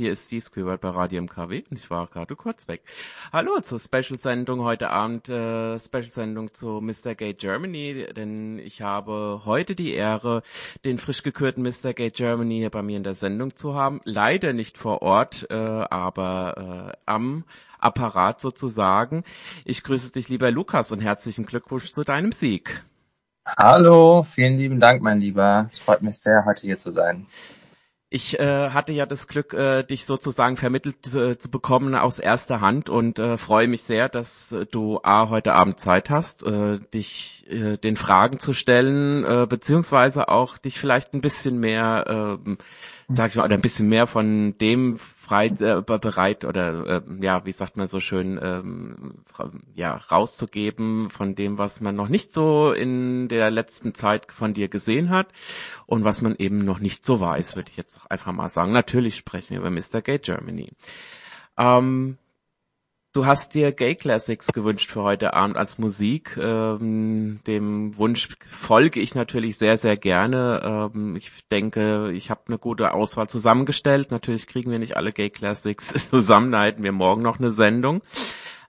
Hier ist Steve Squirrel bei Radio MKW und ich war gerade kurz weg. Hallo zur Special-Sendung heute Abend, äh, Special-Sendung zu Mr. Gay Germany, denn ich habe heute die Ehre, den frisch gekürten Mr. Gay Germany hier bei mir in der Sendung zu haben. Leider nicht vor Ort, äh, aber äh, am Apparat sozusagen. Ich grüße dich, lieber Lukas, und herzlichen Glückwunsch zu deinem Sieg. Hallo, vielen lieben Dank, mein Lieber. Es freut mich sehr, heute hier zu sein. Ich äh, hatte ja das Glück, äh, dich sozusagen vermittelt äh, zu bekommen aus erster Hand und äh, freue mich sehr, dass äh, du A heute Abend Zeit hast, äh, dich äh, den Fragen zu stellen, äh, beziehungsweise auch dich vielleicht ein bisschen mehr, äh, sag ich mal, oder ein bisschen mehr von dem frei äh, bereit oder äh, ja, wie sagt man so schön, ähm, ja, rauszugeben von dem, was man noch nicht so in der letzten Zeit von dir gesehen hat und was man eben noch nicht so weiß, würde ich jetzt einfach mal sagen. Natürlich sprechen wir über Mr. Gay Germany. Ähm, Du hast dir Gay Classics gewünscht für heute Abend als Musik. Ähm, dem Wunsch folge ich natürlich sehr, sehr gerne. Ähm, ich denke, ich habe eine gute Auswahl zusammengestellt. Natürlich kriegen wir nicht alle Gay Classics zusammen, da hätten wir morgen noch eine Sendung.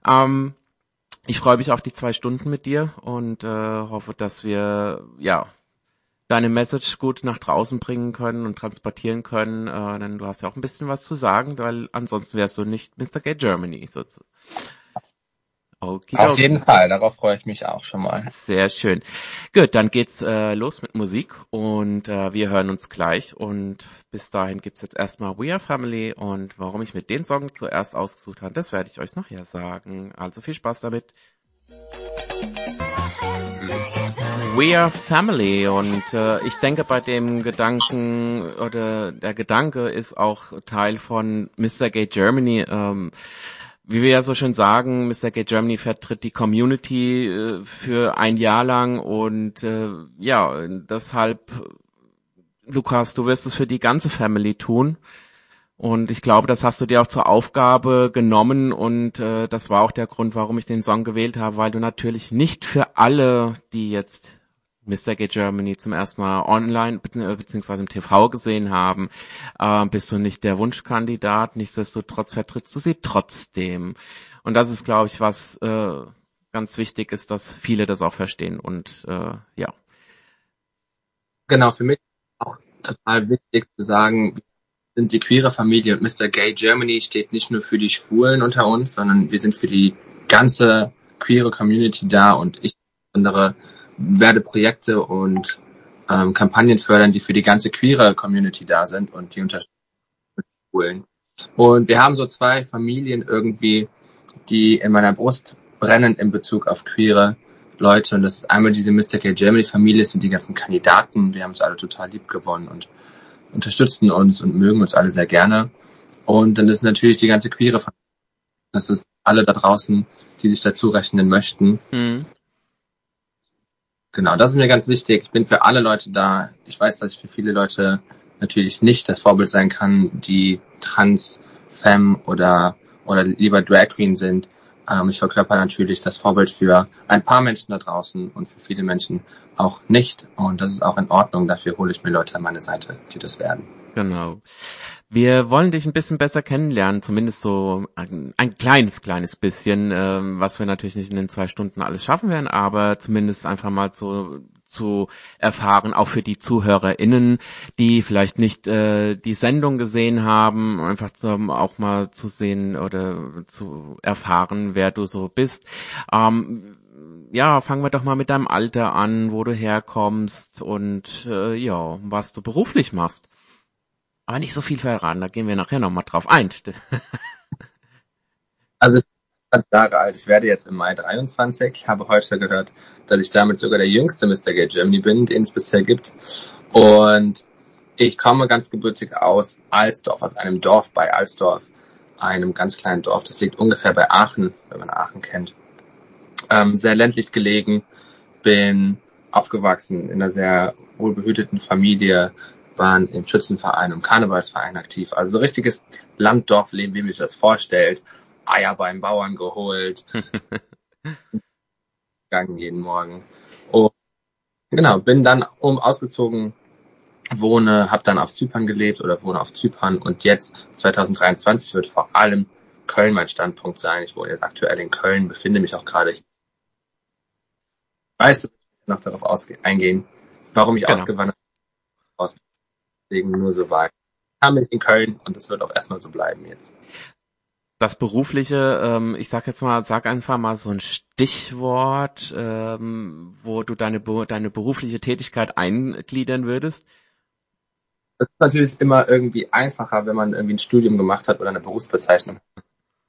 Ähm, ich freue mich auf die zwei Stunden mit dir und äh, hoffe, dass wir ja deine Message gut nach draußen bringen können und transportieren können, äh, denn du hast ja auch ein bisschen was zu sagen, weil ansonsten wärst du nicht Mr. Gay Germany sozusagen. Okay, Auf jeden Fall, darauf freue ich mich auch schon mal. Sehr schön. Gut, dann geht's äh, los mit Musik und äh, wir hören uns gleich und bis dahin gibt's jetzt erstmal We Are Family und warum ich mit den Song zuerst ausgesucht habe, das werde ich euch nachher sagen. Also viel Spaß damit. We are family und äh, ich denke bei dem Gedanken oder der Gedanke ist auch Teil von Mr. Gay Germany. Ähm, wie wir ja so schön sagen, Mr. Gay Germany vertritt die Community äh, für ein Jahr lang und äh, ja, deshalb, Lukas, du wirst es für die ganze Family tun. Und ich glaube, das hast du dir auch zur Aufgabe genommen und äh, das war auch der Grund, warum ich den Song gewählt habe, weil du natürlich nicht für alle, die jetzt Mr. Gay Germany zum ersten Mal online beziehungsweise im TV gesehen haben, äh, bist du nicht der Wunschkandidat. Nichtsdestotrotz vertrittst du sie trotzdem. Und das ist, glaube ich, was äh, ganz wichtig ist, dass viele das auch verstehen. Und äh, ja. Genau, für mich auch total wichtig zu sagen, sind die queere Familie und Mr. Gay Germany steht nicht nur für die Schwulen unter uns, sondern wir sind für die ganze queere Community da und ich insbesondere werde Projekte und ähm, Kampagnen fördern, die für die ganze queere Community da sind und die unterstützen. Und wir haben so zwei Familien irgendwie, die in meiner Brust brennen in Bezug auf queere Leute. Und das ist einmal diese. Gay Germany Familie, sind die ganzen Kandidaten. Wir haben uns alle total lieb gewonnen und unterstützen uns und mögen uns alle sehr gerne. Und dann ist natürlich die ganze queere Familie. Das ist alle da draußen, die sich dazu rechnen möchten. Mhm. Genau, das ist mir ganz wichtig. Ich bin für alle Leute da. Ich weiß, dass ich für viele Leute natürlich nicht das Vorbild sein kann, die trans, femme oder, oder lieber Drag Queen sind. Ähm, ich verkörper natürlich das Vorbild für ein paar Menschen da draußen und für viele Menschen auch nicht. Und das ist auch in Ordnung. Dafür hole ich mir Leute an meine Seite, die das werden. Genau. Wir wollen dich ein bisschen besser kennenlernen, zumindest so ein, ein kleines, kleines bisschen, äh, was wir natürlich nicht in den zwei Stunden alles schaffen werden, aber zumindest einfach mal so zu erfahren, auch für die ZuhörerInnen, die vielleicht nicht äh, die Sendung gesehen haben, einfach zum, auch mal zu sehen oder zu erfahren, wer du so bist. Ähm, ja, fangen wir doch mal mit deinem Alter an, wo du herkommst und äh, ja, was du beruflich machst. Aber nicht so viel verraten, da gehen wir nachher nochmal drauf ein. also ich bin Jahre alt, ich werde jetzt im Mai 23. Ich habe heute gehört, dass ich damit sogar der jüngste Mr. Gay Germany bin, den es bisher gibt. Und ich komme ganz gebürtig aus Alsdorf, aus einem Dorf bei Alsdorf, einem ganz kleinen Dorf. Das liegt ungefähr bei Aachen, wenn man Aachen kennt. ähm, sehr ländlich gelegen, bin aufgewachsen in einer sehr wohlbehüteten Familie, waren im Schützenverein und Karnevalsverein aktiv. Also so richtiges Landdorfleben, wie man sich das vorstellt. Eier beim Bauern geholt, gegangen jeden Morgen. Und genau, bin dann um ausgezogen, wohne, habe dann auf Zypern gelebt oder wohne auf Zypern und jetzt 2023 wird vor allem Köln mein Standpunkt sein. Ich wohne jetzt aktuell in Köln, befinde mich auch gerade. Weißt du, noch darauf eingehen, warum ich genau. ausgewandert bin. Deswegen nur so weit. Ich bin in Köln und das wird auch erstmal so bleiben jetzt. Das berufliche, ähm, ich sag jetzt mal, sag einfach mal so ein Stichwort, ähm, wo du deine, deine berufliche Tätigkeit eingliedern würdest. Das ist natürlich immer irgendwie einfacher, wenn man irgendwie ein Studium gemacht hat oder eine Berufsbezeichnung.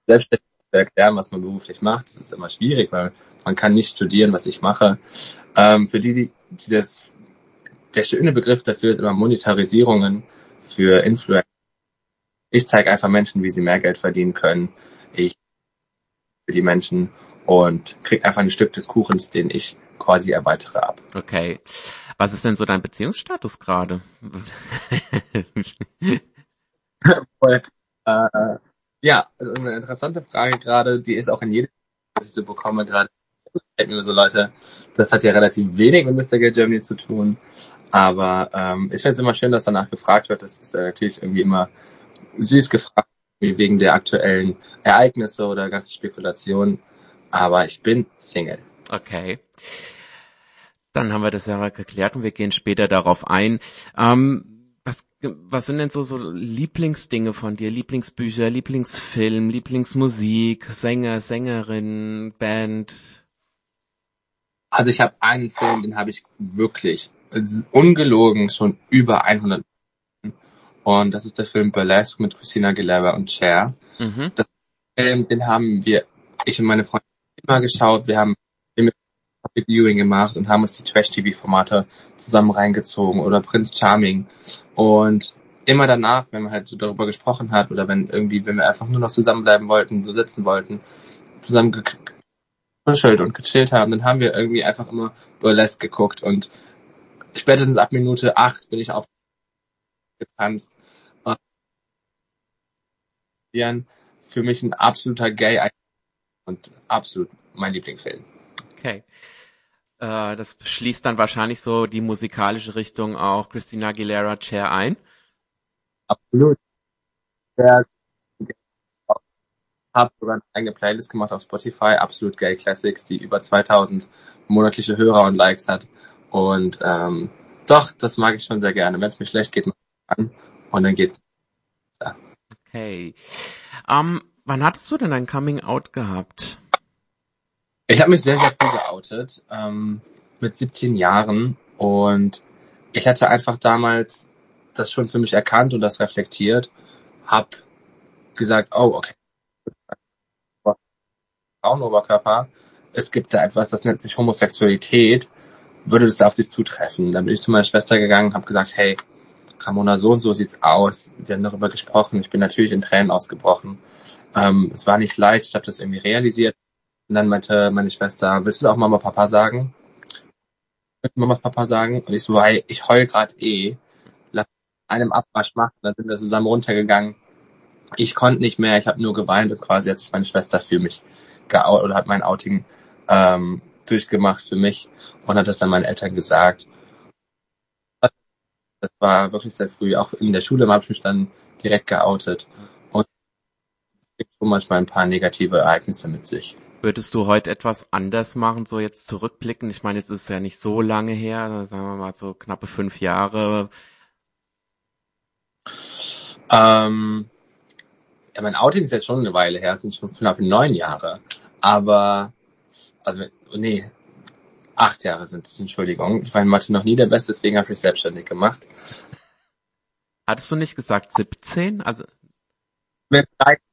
Selbstständig zu erklären, was man beruflich macht, das ist immer schwierig, weil man kann nicht studieren, was ich mache. Ähm, für die, die, die das, der schöne Begriff dafür ist immer Monetarisierungen für Influencer. Ich zeige einfach Menschen, wie sie mehr Geld verdienen können. Ich für die Menschen und krieg einfach ein Stück des Kuchens, den ich quasi erweitere ab. Okay. Was ist denn so dein Beziehungsstatus gerade? äh, ja, also eine interessante Frage gerade, die ist auch in jedem, was ich so bekomme, gerade denken mir so Leute, das hat ja relativ wenig mit Mr. Gay Germany zu tun. Aber ähm, ich finde es immer schön, dass danach gefragt wird. Das ist äh, natürlich irgendwie immer süß gefragt, wegen der aktuellen Ereignisse oder ganzen Spekulationen. Aber ich bin Single. Okay. Dann haben wir das ja geklärt und wir gehen später darauf ein. Ähm, was, was sind denn so, so Lieblingsdinge von dir? Lieblingsbücher, Lieblingsfilm, Lieblingsmusik, Sänger, Sängerin, Band? Also ich habe einen Film, den habe ich wirklich ungelogen schon über 100 und das ist der Film Burlesque mit Christina Aguilera und Cher. Mhm. Das Film, den haben wir, ich und meine Freundin immer geschaut. Wir haben Public Viewing gemacht und haben uns die Trash-TV-Formate zusammen reingezogen oder Prince Charming. Und immer danach, wenn man halt so darüber gesprochen hat oder wenn irgendwie, wenn wir einfach nur noch zusammenbleiben wollten, so sitzen wollten, zusammen gekuschelt und gechillt haben, dann haben wir irgendwie einfach immer Burlesque geguckt und spätestens ab Minute acht bin ich auf getanzt. Für mich ein absoluter Gay und absolut mein Lieblingsfilm. Okay. Äh, das schließt dann wahrscheinlich so die musikalische Richtung auch Christina Aguilera Chair ein. Absolut. Ja, habe sogar eine eigene Playlist gemacht auf Spotify, Absolut Gay Classics, die über 2000 monatliche Hörer und Likes hat. Und ähm, doch, das mag ich schon sehr gerne. Wenn es mir schlecht geht, mache ich an und dann geht's. Ja. Okay. Um, ähm, wann hattest du denn ein Coming Out gehabt? Ich habe mich sehr, sehr früh geoutet, ähm, mit 17 Jahren. Und ich hatte einfach damals das schon für mich erkannt und das reflektiert. Hab gesagt, oh, okay. Frauenoberkörper. Es gibt da etwas, das nennt sich Homosexualität. Würde das auf sich zutreffen? Dann bin ich zu meiner Schwester gegangen habe gesagt, hey, Ramona, so und so sieht's aus. Wir haben darüber gesprochen. Ich bin natürlich in Tränen ausgebrochen. Ähm, es war nicht leicht. Ich habe das irgendwie realisiert. Und dann meinte meine Schwester, willst du auch Mama Papa sagen? Willst du Mama Papa sagen? Und ich so, hey, ich heul grad eh. Lass einem Abwasch machen. Dann sind wir zusammen runtergegangen. Ich konnte nicht mehr, ich habe nur geweint und quasi hat sich meine Schwester für mich geoutet oder hat mein Outing ähm, durchgemacht für mich und hat das dann meinen Eltern gesagt. Das war wirklich sehr früh. Auch in der Schule habe ich mich dann direkt geoutet. Und schon manchmal ein paar negative Ereignisse mit sich. Würdest du heute etwas anders machen, so jetzt zurückblicken? Ich meine, jetzt ist es ja nicht so lange her, sagen wir mal so knappe fünf Jahre. Ähm, ja, mein Outing ist jetzt schon eine Weile her, es sind schon knappe neun Jahre. Aber, also, nee, acht Jahre sind es, Entschuldigung. Ich war in Mathe noch nie der Beste, deswegen habe ich mich selbstständig gemacht. Hattest du nicht gesagt 17? Also. Mit 13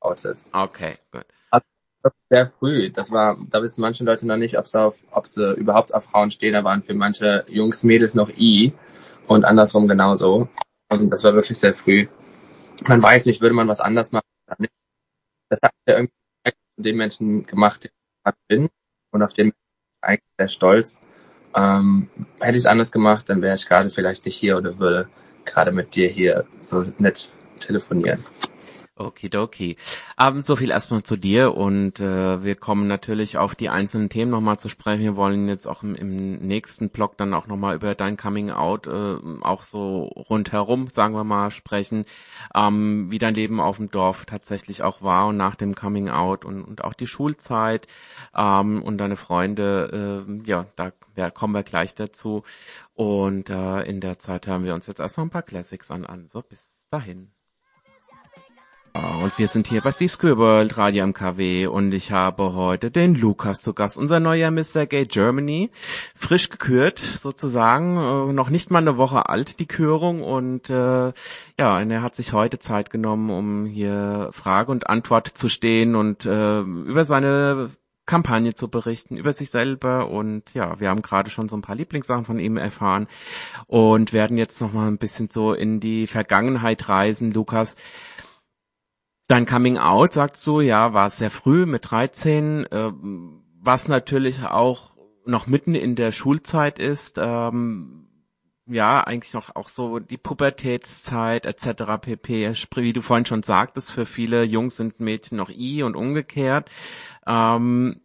outet. Okay, gut sehr früh. Das war, da wissen manche Leute noch nicht, ob sie auf, ob sie überhaupt auf Frauen stehen. Da waren für manche Jungs, Mädels noch I und andersrum genauso. Und das war wirklich sehr früh. Man weiß nicht, würde man was anders machen oder nicht. Das hat ja irgendwie zu den Menschen gemacht, die ich bin. und auf den ich eigentlich sehr stolz. Ähm, hätte ich es anders gemacht, dann wäre ich gerade vielleicht nicht hier oder würde gerade mit dir hier so nett telefonieren. Okidoki. Ähm, so viel erstmal zu dir und äh, wir kommen natürlich auf die einzelnen Themen nochmal zu sprechen. Wir wollen jetzt auch im, im nächsten Blog dann auch nochmal über dein Coming Out äh, auch so rundherum, sagen wir mal, sprechen, ähm, wie dein Leben auf dem Dorf tatsächlich auch war und nach dem Coming Out und, und auch die Schulzeit ähm, und deine Freunde, äh, ja, da ja, kommen wir gleich dazu. Und äh, in der Zeit hören wir uns jetzt erst noch ein paar Classics an. an. So, bis dahin. Und wir sind hier bei Steve's Queer World Radio MKW und ich habe heute den Lukas zu Gast, unser neuer Mr. Gay Germany, frisch gekürt sozusagen, äh, noch nicht mal eine Woche alt die Kürung und äh, ja, und er hat sich heute Zeit genommen, um hier Frage und Antwort zu stehen und äh, über seine Kampagne zu berichten, über sich selber und ja, wir haben gerade schon so ein paar Lieblingssachen von ihm erfahren und werden jetzt noch mal ein bisschen so in die Vergangenheit reisen, Lukas. Dein Coming Out, sagst du, ja, war sehr früh mit 13, äh, was natürlich auch noch mitten in der Schulzeit ist, ähm, ja, eigentlich noch auch so die Pubertätszeit etc. pp. Wie du vorhin schon sagtest, für viele Jungs sind Mädchen noch I und umgekehrt. Ähm,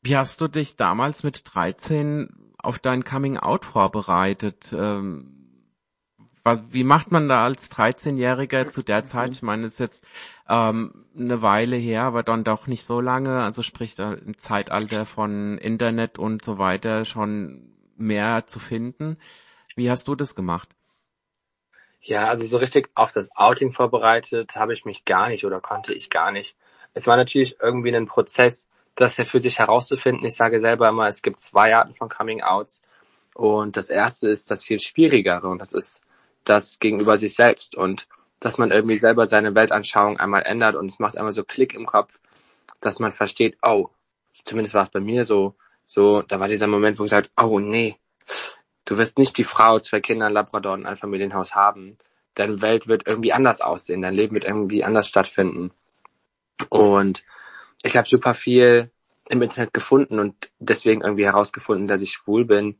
wie hast du dich damals mit 13 auf dein Coming Out vorbereitet? Ähm, wie macht man da als 13-Jähriger zu der Zeit? Ich meine, es ist jetzt ähm, eine Weile her, aber dann doch nicht so lange. Also sprich, im Zeitalter von Internet und so weiter schon mehr zu finden. Wie hast du das gemacht? Ja, also so richtig auf das Outing vorbereitet habe ich mich gar nicht oder konnte ich gar nicht. Es war natürlich irgendwie ein Prozess, das ja für sich herauszufinden. Ich sage selber immer, es gibt zwei Arten von Coming Outs. Und das erste ist das viel schwierigere und das ist das gegenüber sich selbst und dass man irgendwie selber seine Weltanschauung einmal ändert und es macht einmal so Klick im Kopf, dass man versteht, oh, zumindest war es bei mir so, so, da war dieser Moment, wo ich gesagt, oh nee, du wirst nicht die Frau, zwei Kinder, Labrador und ein Familienhaus haben. Deine Welt wird irgendwie anders aussehen, dein Leben wird irgendwie anders stattfinden. Und ich habe super viel im Internet gefunden und deswegen irgendwie herausgefunden, dass ich schwul bin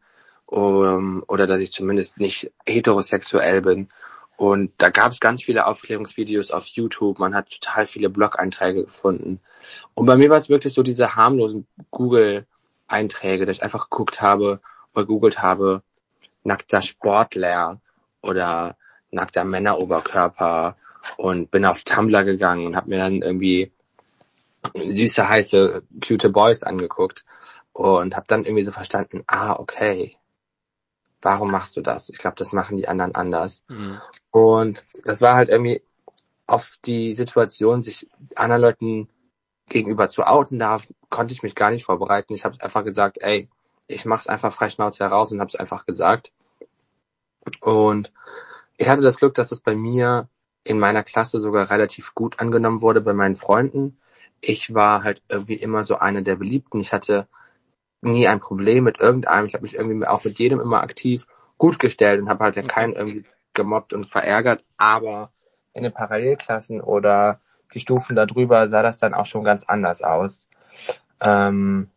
um, oder dass ich zumindest nicht heterosexuell bin. Und da gab es ganz viele Aufklärungsvideos auf YouTube. Man hat total viele Blog-Einträge gefunden. Und bei mir war es wirklich so diese harmlosen Google-Einträge, dass ich einfach geguckt habe oder googelt habe, nackter Sportler oder nackter Männeroberkörper und bin auf Tumblr gegangen und habe mir dann irgendwie süße, heiße, cute Boys angeguckt und habe dann irgendwie so verstanden, ah, okay, warum machst du das? Ich glaube, das machen die anderen anders. Mhm. Und das war halt irgendwie auf die Situation, sich anderen Leuten gegenüber zu outen, da konnte ich mich gar nicht vorbereiten. Ich habe einfach gesagt, ey, ich mach's einfach frei Schnauze heraus und habe es einfach gesagt. Und ich hatte das Glück, dass das bei mir in meiner Klasse sogar relativ gut angenommen wurde bei meinen Freunden. Ich war halt irgendwie immer so einer der Beliebten. Ich hatte nie ein Problem mit irgendeinem. Ich habe mich irgendwie auch mit jedem immer aktiv gut gestellt und habe halt ja keinen irgendwie gemobbt und verärgert. Aber in den Parallelklassen oder die Stufen darüber sah das dann auch schon ganz anders aus. Ähm,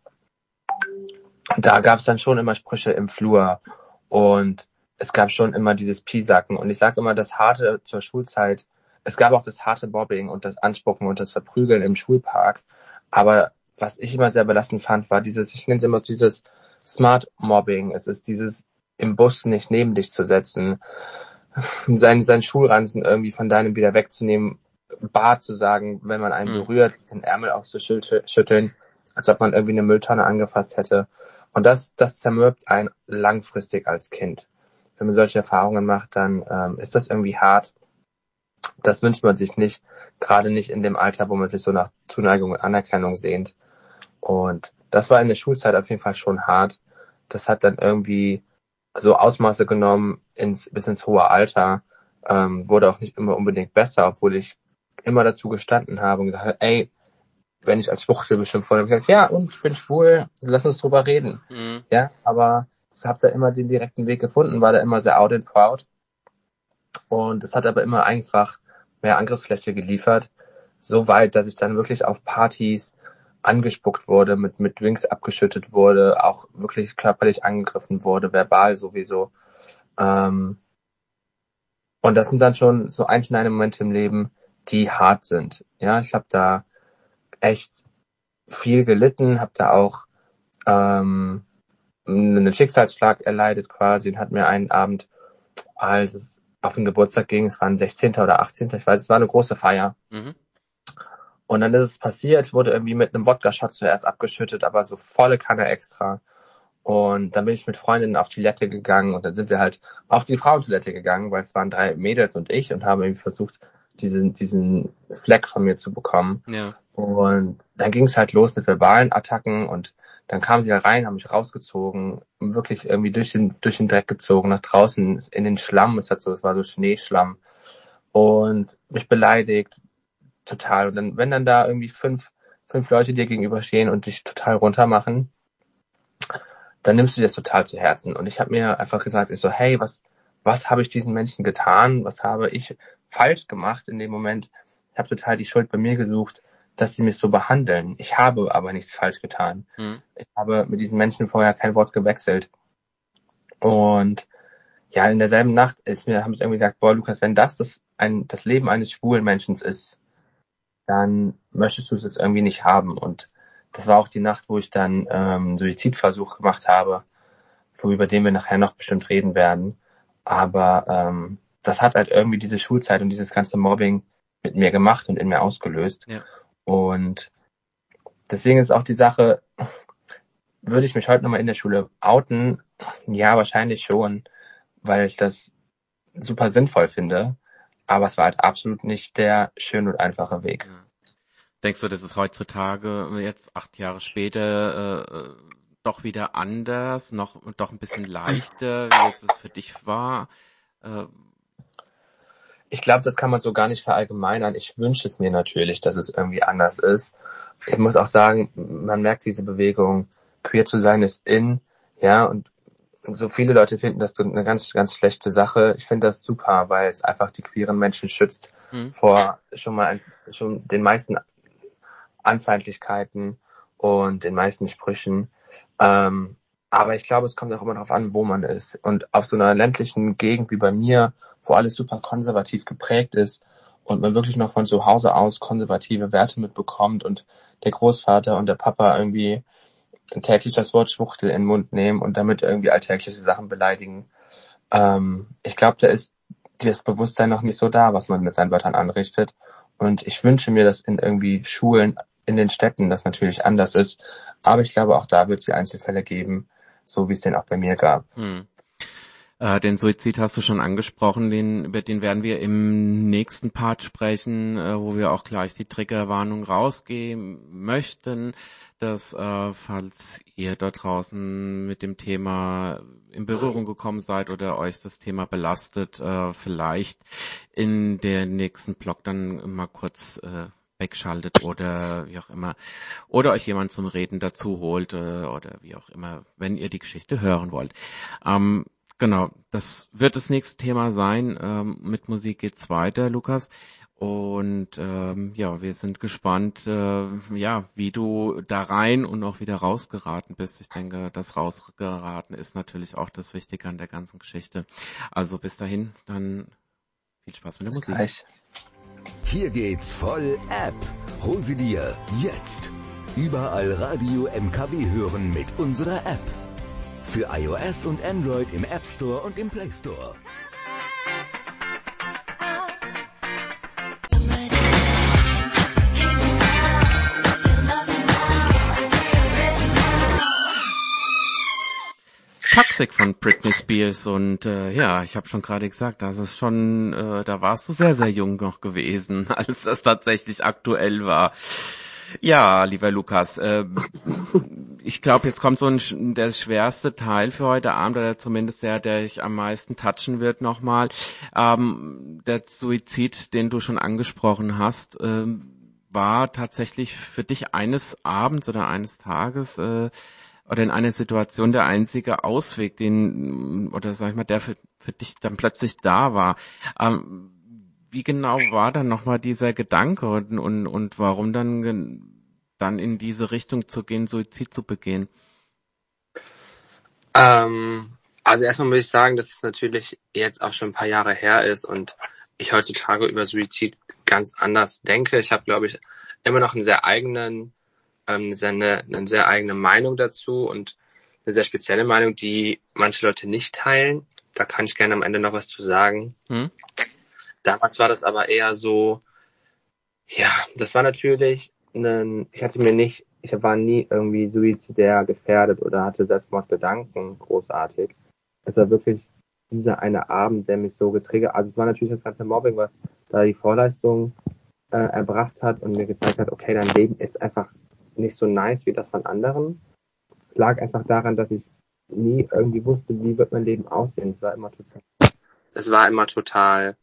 da gab es dann schon immer Sprüche im Flur und es gab schon immer dieses Piesacken. Und ich sage immer, das Harte zur Schulzeit, es gab auch das harte Bobbing und das Anspucken und das Verprügeln im Schulpark. Aber was ich immer sehr belastend fand, war dieses, ich nenne es immer dieses Smart Mobbing. Es ist dieses im Bus nicht neben dich zu setzen, seinen, seinen Schulranzen irgendwie von deinem wieder wegzunehmen, bar zu sagen, wenn man einen mhm. berührt, den Ärmel auszuschütteln, als ob man irgendwie eine Mülltonne angefasst hätte. Und das, das zermürbt einen langfristig als Kind. Wenn man solche Erfahrungen macht, dann ähm, ist das irgendwie hart. Das wünscht man sich nicht, gerade nicht in dem Alter, wo man sich so nach Zuneigung und Anerkennung sehnt. Und das war in der Schulzeit auf jeden Fall schon hart. Das hat dann irgendwie so Ausmaße genommen ins, bis ins hohe Alter. Ähm, wurde auch nicht immer unbedingt besser, obwohl ich immer dazu gestanden habe und gesagt habe, ey, wenn ich als Schwuchtel bestimmt wurde, habe ich gesagt, ja, und ich bin schwul, lass uns drüber reden. Mhm. Ja, aber ich habe da immer den direkten Weg gefunden, war da immer sehr out and proud. Und es hat aber immer einfach mehr Angriffsfläche geliefert. So weit, dass ich dann wirklich auf Partys angespuckt wurde, mit, mit Drinks abgeschüttet wurde, auch wirklich körperlich angegriffen wurde, verbal sowieso. Ähm, und das sind dann schon so einzelne Momente im Leben, die hart sind. Ja, ich habe da echt viel gelitten, habe da auch ähm, einen Schicksalsschlag erleidet quasi und hat mir einen Abend, als es auf den Geburtstag ging, es war ein 16. oder 18. Ich weiß, es war eine große Feier. Mhm. Und dann ist es passiert, wurde irgendwie mit einem Wodka-Shot zuerst abgeschüttet, aber so volle Kanne extra. Und dann bin ich mit Freundinnen auf die Toilette gegangen und dann sind wir halt auf die Frauentoilette gegangen, weil es waren drei Mädels und ich und haben irgendwie versucht, diesen, diesen Fleck von mir zu bekommen. Ja. Und dann ging es halt los mit verbalen Attacken und dann kamen sie rein, haben mich rausgezogen, wirklich irgendwie durch den, durch den Dreck gezogen, nach draußen in den Schlamm. Es hat so, es war so Schneeschlamm. Und mich beleidigt, total. Und dann, wenn dann da irgendwie fünf, fünf Leute dir gegenüberstehen und dich total runtermachen, dann nimmst du dir das total zu Herzen. Und ich habe mir einfach gesagt, ich so, hey, was, was habe ich diesen Menschen getan? Was habe ich falsch gemacht in dem Moment? Ich habe total die Schuld bei mir gesucht dass sie mich so behandeln. Ich habe aber nichts falsch getan. Mhm. Ich habe mit diesen Menschen vorher kein Wort gewechselt. Und ja, in derselben Nacht ist mir, habe ich irgendwie gesagt, boah, Lukas, wenn das das, ein, das Leben eines schwulen Menschen ist, dann möchtest du es irgendwie nicht haben. Und das war auch die Nacht, wo ich dann ähm, Suizidversuch gemacht habe, über den wir nachher noch bestimmt reden werden. Aber ähm, das hat halt irgendwie diese Schulzeit und dieses ganze Mobbing mit mir gemacht und in mir ausgelöst. Ja. Und deswegen ist auch die Sache, würde ich mich heute nochmal in der Schule outen? Ja, wahrscheinlich schon, weil ich das super sinnvoll finde. Aber es war halt absolut nicht der schön und einfache Weg. Denkst du, das ist heutzutage, jetzt acht Jahre später, äh, doch wieder anders, noch doch ein bisschen leichter, wie jetzt es für dich war? Äh, ich glaube, das kann man so gar nicht verallgemeinern. Ich wünsche es mir natürlich, dass es irgendwie anders ist. Ich muss auch sagen, man merkt diese Bewegung, queer zu sein ist in, ja, und so viele Leute finden das eine ganz, ganz schlechte Sache. Ich finde das super, weil es einfach die queeren Menschen schützt mhm. vor schon mal schon den meisten Anfeindlichkeiten und den meisten Sprüchen. Ähm, aber ich glaube, es kommt auch immer darauf an, wo man ist. Und auf so einer ländlichen Gegend wie bei mir, wo alles super konservativ geprägt ist und man wirklich noch von zu Hause aus konservative Werte mitbekommt und der Großvater und der Papa irgendwie täglich das Wort Schwuchtel in den Mund nehmen und damit irgendwie alltägliche Sachen beleidigen. Ähm, ich glaube, da ist das Bewusstsein noch nicht so da, was man mit seinen Wörtern anrichtet. Und ich wünsche mir, dass in irgendwie Schulen in den Städten das natürlich anders ist. Aber ich glaube, auch da wird es die Einzelfälle geben, so wie es den auch bei mir gab. Hm. Äh, den Suizid hast du schon angesprochen, den, über den werden wir im nächsten Part sprechen, äh, wo wir auch gleich die Triggerwarnung rausgehen möchten, dass äh, falls ihr dort draußen mit dem Thema in Berührung gekommen seid oder euch das Thema belastet, äh, vielleicht in der nächsten Blog dann mal kurz äh, wegschaltet oder wie auch immer. Oder euch jemand zum Reden dazu holt äh, oder wie auch immer, wenn ihr die Geschichte hören wollt. Ähm, genau, das wird das nächste Thema sein. Ähm, mit Musik geht's weiter, Lukas. Und ähm, ja, wir sind gespannt, äh, ja, wie du da rein und auch wieder rausgeraten bist. Ich denke, das rausgeraten ist natürlich auch das Wichtige an der ganzen Geschichte. Also bis dahin, dann viel Spaß mit der bis Musik. Gleich. Hier geht's voll ab. Hol sie dir jetzt. Überall Radio MKW hören mit unserer App. Für iOS und Android im App Store und im Play Store. Toxic von Britney Spears und äh, ja, ich habe schon gerade gesagt, das ist schon, äh, da warst du sehr, sehr jung noch gewesen, als das tatsächlich aktuell war. Ja, lieber Lukas, äh, ich glaube, jetzt kommt so ein, der schwerste Teil für heute Abend, oder zumindest der, der dich am meisten touchen wird nochmal. Ähm, der Suizid, den du schon angesprochen hast, äh, war tatsächlich für dich eines Abends oder eines Tages äh, oder in einer Situation der einzige Ausweg, den, oder sag ich mal, der für, für dich dann plötzlich da war. Ähm, wie genau war dann nochmal dieser Gedanke und, und, und warum dann dann in diese Richtung zu gehen, Suizid zu begehen? Ähm, also erstmal muss ich sagen, dass es natürlich jetzt auch schon ein paar Jahre her ist und ich heutzutage über Suizid ganz anders denke. Ich habe, glaube ich, immer noch einen sehr eigenen, ähm, eine, eine sehr eigene Meinung dazu und eine sehr spezielle Meinung, die manche Leute nicht teilen. Da kann ich gerne am Ende noch was zu sagen. Hm? Damals war das aber eher so, ja, das war natürlich ein, ich hatte mir nicht, ich war nie irgendwie suizidär gefährdet oder hatte Selbstmordgedanken großartig. Es war wirklich dieser eine Abend, der mich so getriggert, also es war natürlich das ganze Mobbing, was da die Vorleistung äh, erbracht hat und mir gezeigt hat, okay, dein Leben ist einfach nicht so nice wie das von anderen. Es lag einfach daran, dass ich nie irgendwie wusste, wie wird mein Leben aussehen. Es war immer total, es war immer total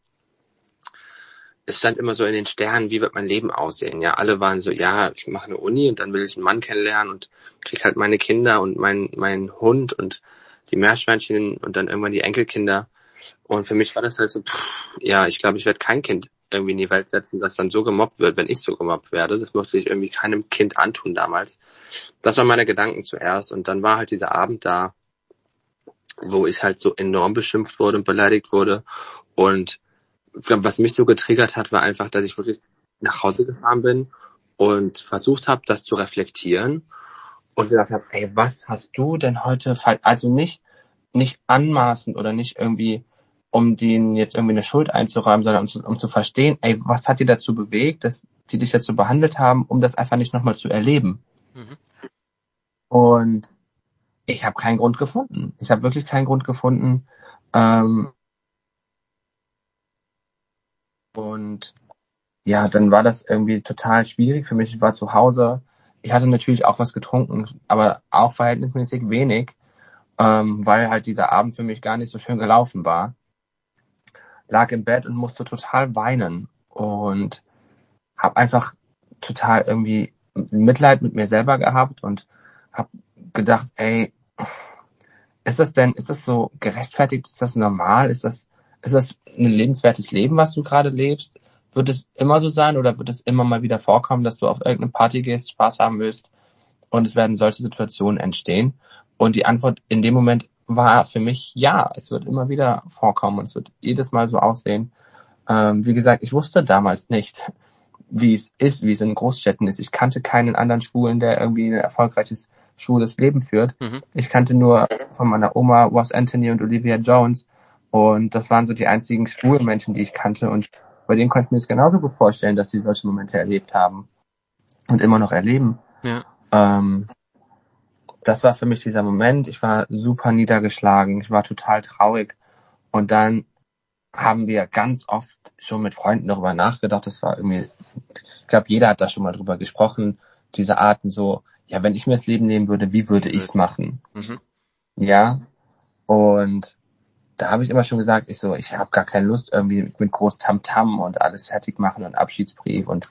es stand immer so in den Sternen, wie wird mein Leben aussehen. Ja, alle waren so, ja, ich mache eine Uni und dann will ich einen Mann kennenlernen und krieg halt meine Kinder und mein, mein Hund und die Meerschweinchen und dann irgendwann die Enkelkinder. Und für mich war das halt so, pff, ja, ich glaube, ich werde kein Kind irgendwie in die Welt setzen, das dann so gemobbt wird, wenn ich so gemobbt werde. Das möchte ich irgendwie keinem Kind antun damals. Das waren meine Gedanken zuerst. Und dann war halt dieser Abend da, wo ich halt so enorm beschimpft wurde und beleidigt wurde. Und was mich so getriggert hat, war einfach, dass ich wirklich nach Hause gefahren bin und versucht habe, das zu reflektieren und gedacht habe, ey, was hast du denn heute falsch? Also nicht, nicht anmaßend oder nicht irgendwie, um denen jetzt irgendwie eine Schuld einzuräumen, sondern um zu, um zu verstehen, ey, was hat dir dazu bewegt, dass sie dich so behandelt haben, um das einfach nicht nochmal zu erleben. Mhm. Und ich habe keinen Grund gefunden. Ich habe wirklich keinen Grund gefunden, ähm, und ja, dann war das irgendwie total schwierig für mich. Ich war zu Hause. Ich hatte natürlich auch was getrunken, aber auch verhältnismäßig wenig, ähm, weil halt dieser Abend für mich gar nicht so schön gelaufen war. Lag im Bett und musste total weinen und habe einfach total irgendwie Mitleid mit mir selber gehabt und habe gedacht, ey, ist das denn, ist das so gerechtfertigt, ist das normal, ist das ist das ein lebenswertes Leben, was du gerade lebst? Wird es immer so sein oder wird es immer mal wieder vorkommen, dass du auf irgendeine Party gehst, Spaß haben willst und es werden solche Situationen entstehen? Und die Antwort in dem Moment war für mich ja, es wird immer wieder vorkommen und es wird jedes Mal so aussehen. Ähm, wie gesagt, ich wusste damals nicht, wie es ist, wie es in Großstädten ist. Ich kannte keinen anderen Schwulen, der irgendwie ein erfolgreiches schwules Leben führt. Mhm. Ich kannte nur von meiner Oma Was Anthony und Olivia Jones und das waren so die einzigen schwulen Menschen, die ich kannte. Und bei denen konnte ich mir es genauso gut vorstellen, dass sie solche Momente erlebt haben und immer noch erleben. Ja. Ähm, das war für mich dieser Moment. Ich war super niedergeschlagen. Ich war total traurig. Und dann haben wir ganz oft schon mit Freunden darüber nachgedacht. Das war irgendwie, ich glaube, jeder hat da schon mal drüber gesprochen. Diese Arten so, ja, wenn ich mir das Leben nehmen würde, wie würde ich es machen? Mhm. Ja. Und da habe ich immer schon gesagt, ich so, ich habe gar keine Lust irgendwie mit groß Tamtam -Tam und alles fertig machen und Abschiedsbrief und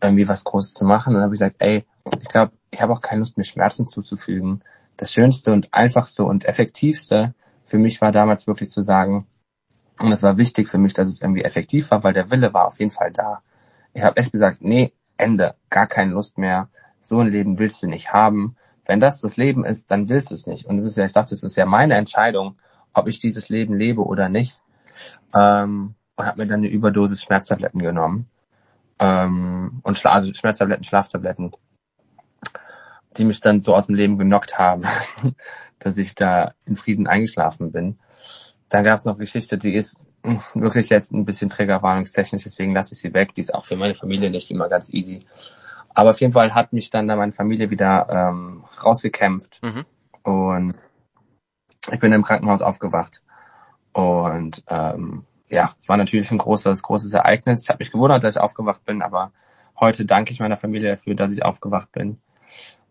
irgendwie was Großes zu machen. Und dann habe ich gesagt, ey, ich glaube, ich habe auch keine Lust, mir Schmerzen zuzufügen. Das Schönste und Einfachste und Effektivste für mich war damals wirklich zu sagen, und es war wichtig für mich, dass es irgendwie effektiv war, weil der Wille war auf jeden Fall da. Ich habe echt gesagt, nee, Ende, gar keine Lust mehr. So ein Leben willst du nicht haben. Wenn das das Leben ist, dann willst du es nicht. Und es ist ja, ich dachte, es ist ja meine Entscheidung, ob ich dieses Leben lebe oder nicht. Ähm, und habe mir dann eine Überdosis Schmerztabletten genommen. Ähm, und Schla also Schmerztabletten, Schlaftabletten, die mich dann so aus dem Leben genockt haben, dass ich da in Frieden eingeschlafen bin. Dann gab es noch Geschichte, die ist wirklich jetzt ein bisschen triggerwarnungstechnisch, deswegen lasse ich sie weg. Die ist auch für meine Familie nicht immer ganz easy. Aber auf jeden Fall hat mich dann da meine Familie wieder ähm, rausgekämpft. Mhm. Und ich bin im Krankenhaus aufgewacht. Und ähm, ja, es war natürlich ein großes, großes Ereignis. Ich habe mich gewundert, dass ich aufgewacht bin, aber heute danke ich meiner Familie dafür, dass ich aufgewacht bin.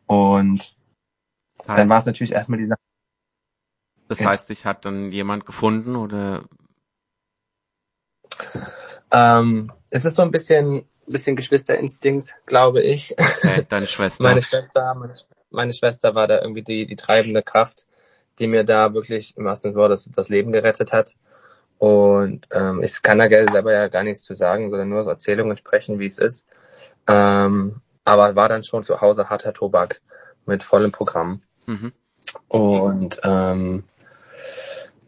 Und das heißt, dann war es natürlich erstmal die Sache. Das ja. heißt, ich hat dann jemand gefunden oder? Ähm, es ist so ein bisschen, bisschen Geschwisterinstinkt, glaube ich. Okay, deine Schwester. meine Schwester, meine, meine Schwester war da irgendwie die, die treibende Kraft die mir da wirklich im wahrsten Sinne das, das Leben gerettet hat. Und ähm, ich kann da selber ja gar nichts zu sagen, sondern nur aus Erzählungen sprechen, wie es ist. Ähm, aber war dann schon zu Hause harter Tobak mit vollem Programm. Mhm. Und ähm,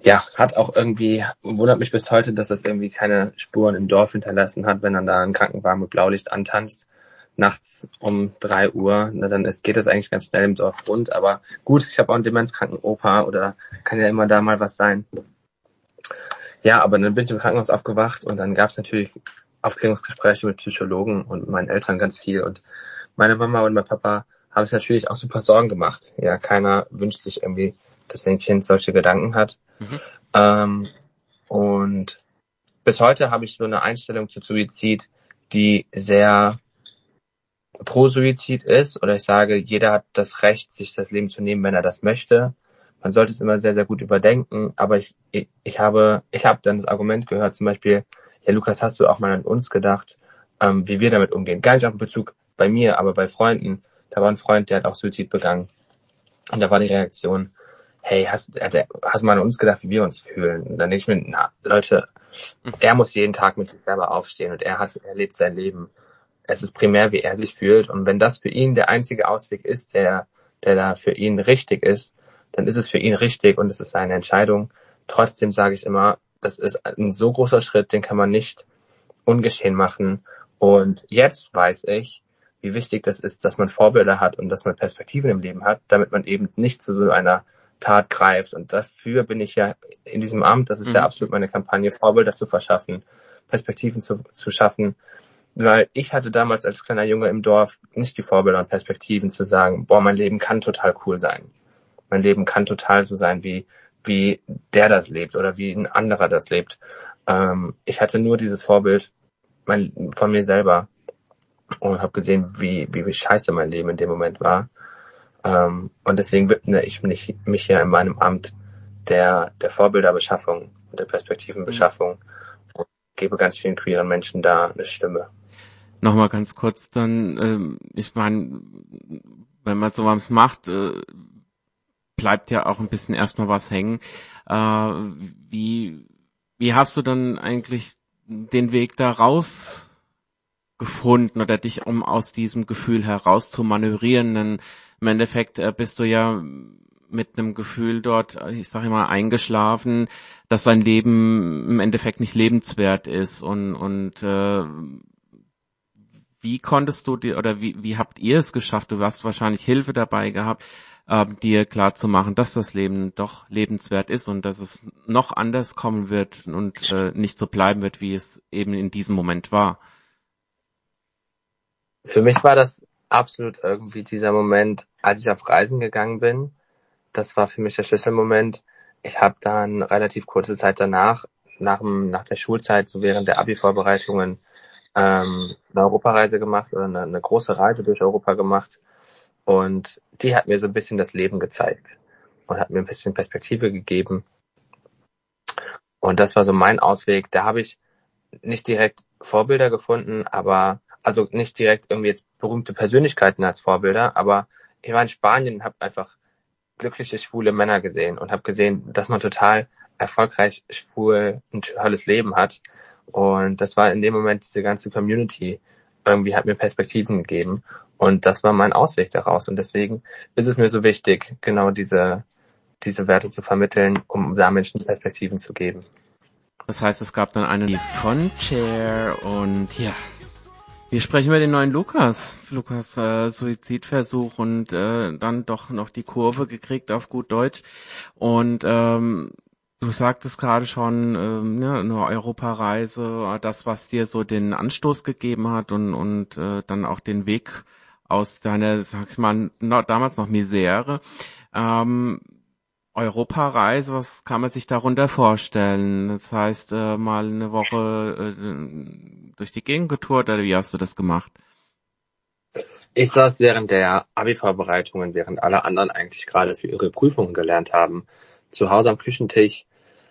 ja, hat auch irgendwie, wundert mich bis heute, dass das irgendwie keine Spuren im Dorf hinterlassen hat, wenn dann da ein Krankenwagen mit Blaulicht antanzt, nachts um drei Uhr, na, dann ist, geht das eigentlich ganz schnell im Dorf rund. Aber gut, ich habe auch einen demenzkranken Opa oder kann ja immer da mal was sein. Ja, aber dann bin ich im Krankenhaus aufgewacht und dann gab es natürlich Aufklärungsgespräche mit Psychologen und meinen Eltern ganz viel. Und meine Mama und mein Papa haben sich natürlich auch super Sorgen gemacht. Ja, keiner wünscht sich irgendwie, dass sein Kind solche Gedanken hat. Mhm. Ähm, und bis heute habe ich so eine Einstellung zu Suizid, die sehr pro Suizid ist. Oder ich sage, jeder hat das Recht, sich das Leben zu nehmen, wenn er das möchte. Man sollte es immer sehr, sehr gut überdenken. Aber ich, ich, ich habe, ich habe dann das Argument gehört, zum Beispiel, ja, Lukas, hast du auch mal an uns gedacht, ähm, wie wir damit umgehen? Gar nicht auf Bezug bei mir, aber bei Freunden. Da war ein Freund, der hat auch Suizid begangen. Und da war die Reaktion, hey, hast, hast du mal an uns gedacht, wie wir uns fühlen? Und dann denke ich mir, na, Leute, er muss jeden Tag mit sich selber aufstehen und er hat, er lebt sein Leben. Es ist primär, wie er sich fühlt. Und wenn das für ihn der einzige Ausweg ist, der, der da für ihn richtig ist, dann ist es für ihn richtig und es ist seine Entscheidung. Trotzdem sage ich immer, das ist ein so großer Schritt, den kann man nicht ungeschehen machen. Und jetzt weiß ich, wie wichtig das ist, dass man Vorbilder hat und dass man Perspektiven im Leben hat, damit man eben nicht zu so einer Tat greift. Und dafür bin ich ja in diesem Amt, das ist mhm. ja absolut meine Kampagne, Vorbilder zu verschaffen, Perspektiven zu, zu schaffen. Weil ich hatte damals als kleiner Junge im Dorf nicht die Vorbilder und Perspektiven zu sagen, boah, mein Leben kann total cool sein. Mein Leben kann total so sein, wie, wie der das lebt oder wie ein anderer das lebt. Ähm, ich hatte nur dieses Vorbild mein, von mir selber und habe gesehen, wie, wie, wie scheiße mein Leben in dem Moment war. Ähm, und deswegen widme ich mich, mich ja in meinem Amt der, der Vorbilderbeschaffung und der Perspektivenbeschaffung und gebe ganz vielen queeren Menschen da eine Stimme. Nochmal ganz kurz dann, ähm, ich meine, wenn man sowas macht, äh, bleibt ja auch ein bisschen erstmal was hängen. Äh, wie, wie hast du dann eigentlich den Weg da raus gefunden oder dich, um aus diesem Gefühl heraus zu manövrieren? Denn im Endeffekt äh, bist du ja mit einem Gefühl dort, ich sage immer, eingeschlafen, dass sein Leben im Endeffekt nicht lebenswert ist und und äh, wie konntest du dir oder wie, wie habt ihr es geschafft? Du hast wahrscheinlich Hilfe dabei gehabt, äh, dir klar zu machen, dass das Leben doch lebenswert ist und dass es noch anders kommen wird und äh, nicht so bleiben wird, wie es eben in diesem Moment war. Für mich war das absolut irgendwie dieser Moment, als ich auf Reisen gegangen bin. Das war für mich der Schlüsselmoment. Ich habe dann relativ kurze Zeit danach, nach, dem, nach der Schulzeit, so während der Abi-Vorbereitungen, ähm, eine Europareise gemacht oder eine, eine große Reise durch Europa gemacht. Und die hat mir so ein bisschen das Leben gezeigt und hat mir ein bisschen Perspektive gegeben. Und das war so mein Ausweg. Da habe ich nicht direkt Vorbilder gefunden, aber also nicht direkt irgendwie jetzt berühmte Persönlichkeiten als Vorbilder, aber ich war in Spanien und habe einfach glückliche schwule Männer gesehen und habe gesehen, dass man total erfolgreich schwul ein tolles Leben hat. Und das war in dem Moment diese ganze Community irgendwie hat mir Perspektiven gegeben. Und das war mein Ausweg daraus. Und deswegen ist es mir so wichtig, genau diese, diese Werte zu vermitteln, um da Menschen Perspektiven zu geben. Das heißt, es gab dann einen von Chair und ja, wir sprechen über den neuen Lukas. Lukas äh, Suizidversuch und äh, dann doch noch die Kurve gekriegt auf gut Deutsch. Und ähm, du sagtest gerade schon, ähm, ja, eine Europareise, das, was dir so den Anstoß gegeben hat und, und äh, dann auch den Weg aus deiner, sag ich mal, no, damals noch Misere. Ähm, Europareise, was kann man sich darunter vorstellen? Das heißt, äh, mal eine Woche äh, durch die Gegend getourt oder wie hast du das gemacht? Ich saß während der Abi-Vorbereitungen, während alle anderen eigentlich gerade für ihre Prüfungen gelernt haben, zu Hause am Küchentisch,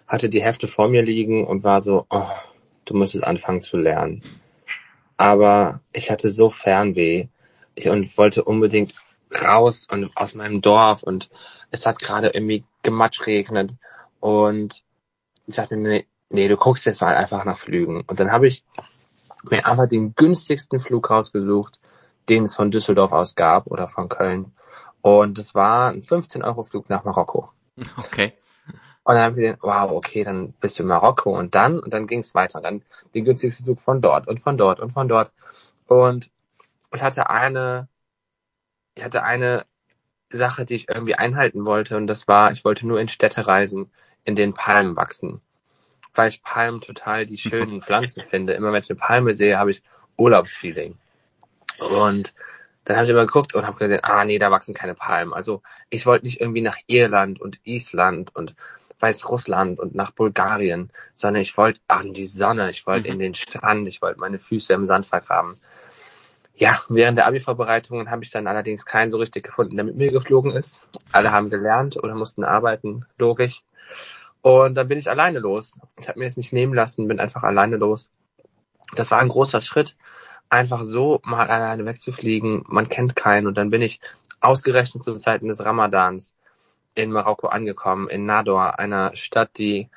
hatte die Hefte vor mir liegen und war so, oh, du müsstest anfangen zu lernen. Aber ich hatte so Fernweh und wollte unbedingt raus und aus meinem Dorf und es hat gerade irgendwie gematsch regnet und ich dachte mir, nee, nee, du guckst jetzt mal einfach nach Flügen. Und dann habe ich mir einfach den günstigsten Flug rausgesucht, den es von Düsseldorf aus gab oder von Köln. Und es war ein 15-Euro-Flug nach Marokko. Okay. Und dann haben wir gedacht, wow, okay, dann bist du in Marokko und dann, und dann ging es weiter. Und dann den günstigsten Flug von dort und von dort und von dort. Und ich hatte eine, ich hatte eine Sache, die ich irgendwie einhalten wollte, und das war, ich wollte nur in Städte reisen, in denen Palmen wachsen. Weil ich Palmen total die schönen Pflanzen finde. Immer wenn ich eine Palme sehe, habe ich Urlaubsfeeling. Und dann habe ich immer geguckt und habe gesehen, ah nee, da wachsen keine Palmen. Also ich wollte nicht irgendwie nach Irland und Island und Weißrussland und nach Bulgarien, sondern ich wollte an die Sonne, ich wollte mhm. in den Strand, ich wollte meine Füße im Sand vergraben. Ja, während der Abi-Vorbereitungen habe ich dann allerdings keinen so richtig gefunden, der mit mir geflogen ist. Alle haben gelernt oder mussten arbeiten, logisch. Und dann bin ich alleine los. Ich habe mir jetzt nicht nehmen lassen, bin einfach alleine los. Das war ein großer Schritt, einfach so mal alleine wegzufliegen. Man kennt keinen. Und dann bin ich ausgerechnet zu Zeiten des Ramadans in Marokko angekommen, in Nador, einer Stadt, die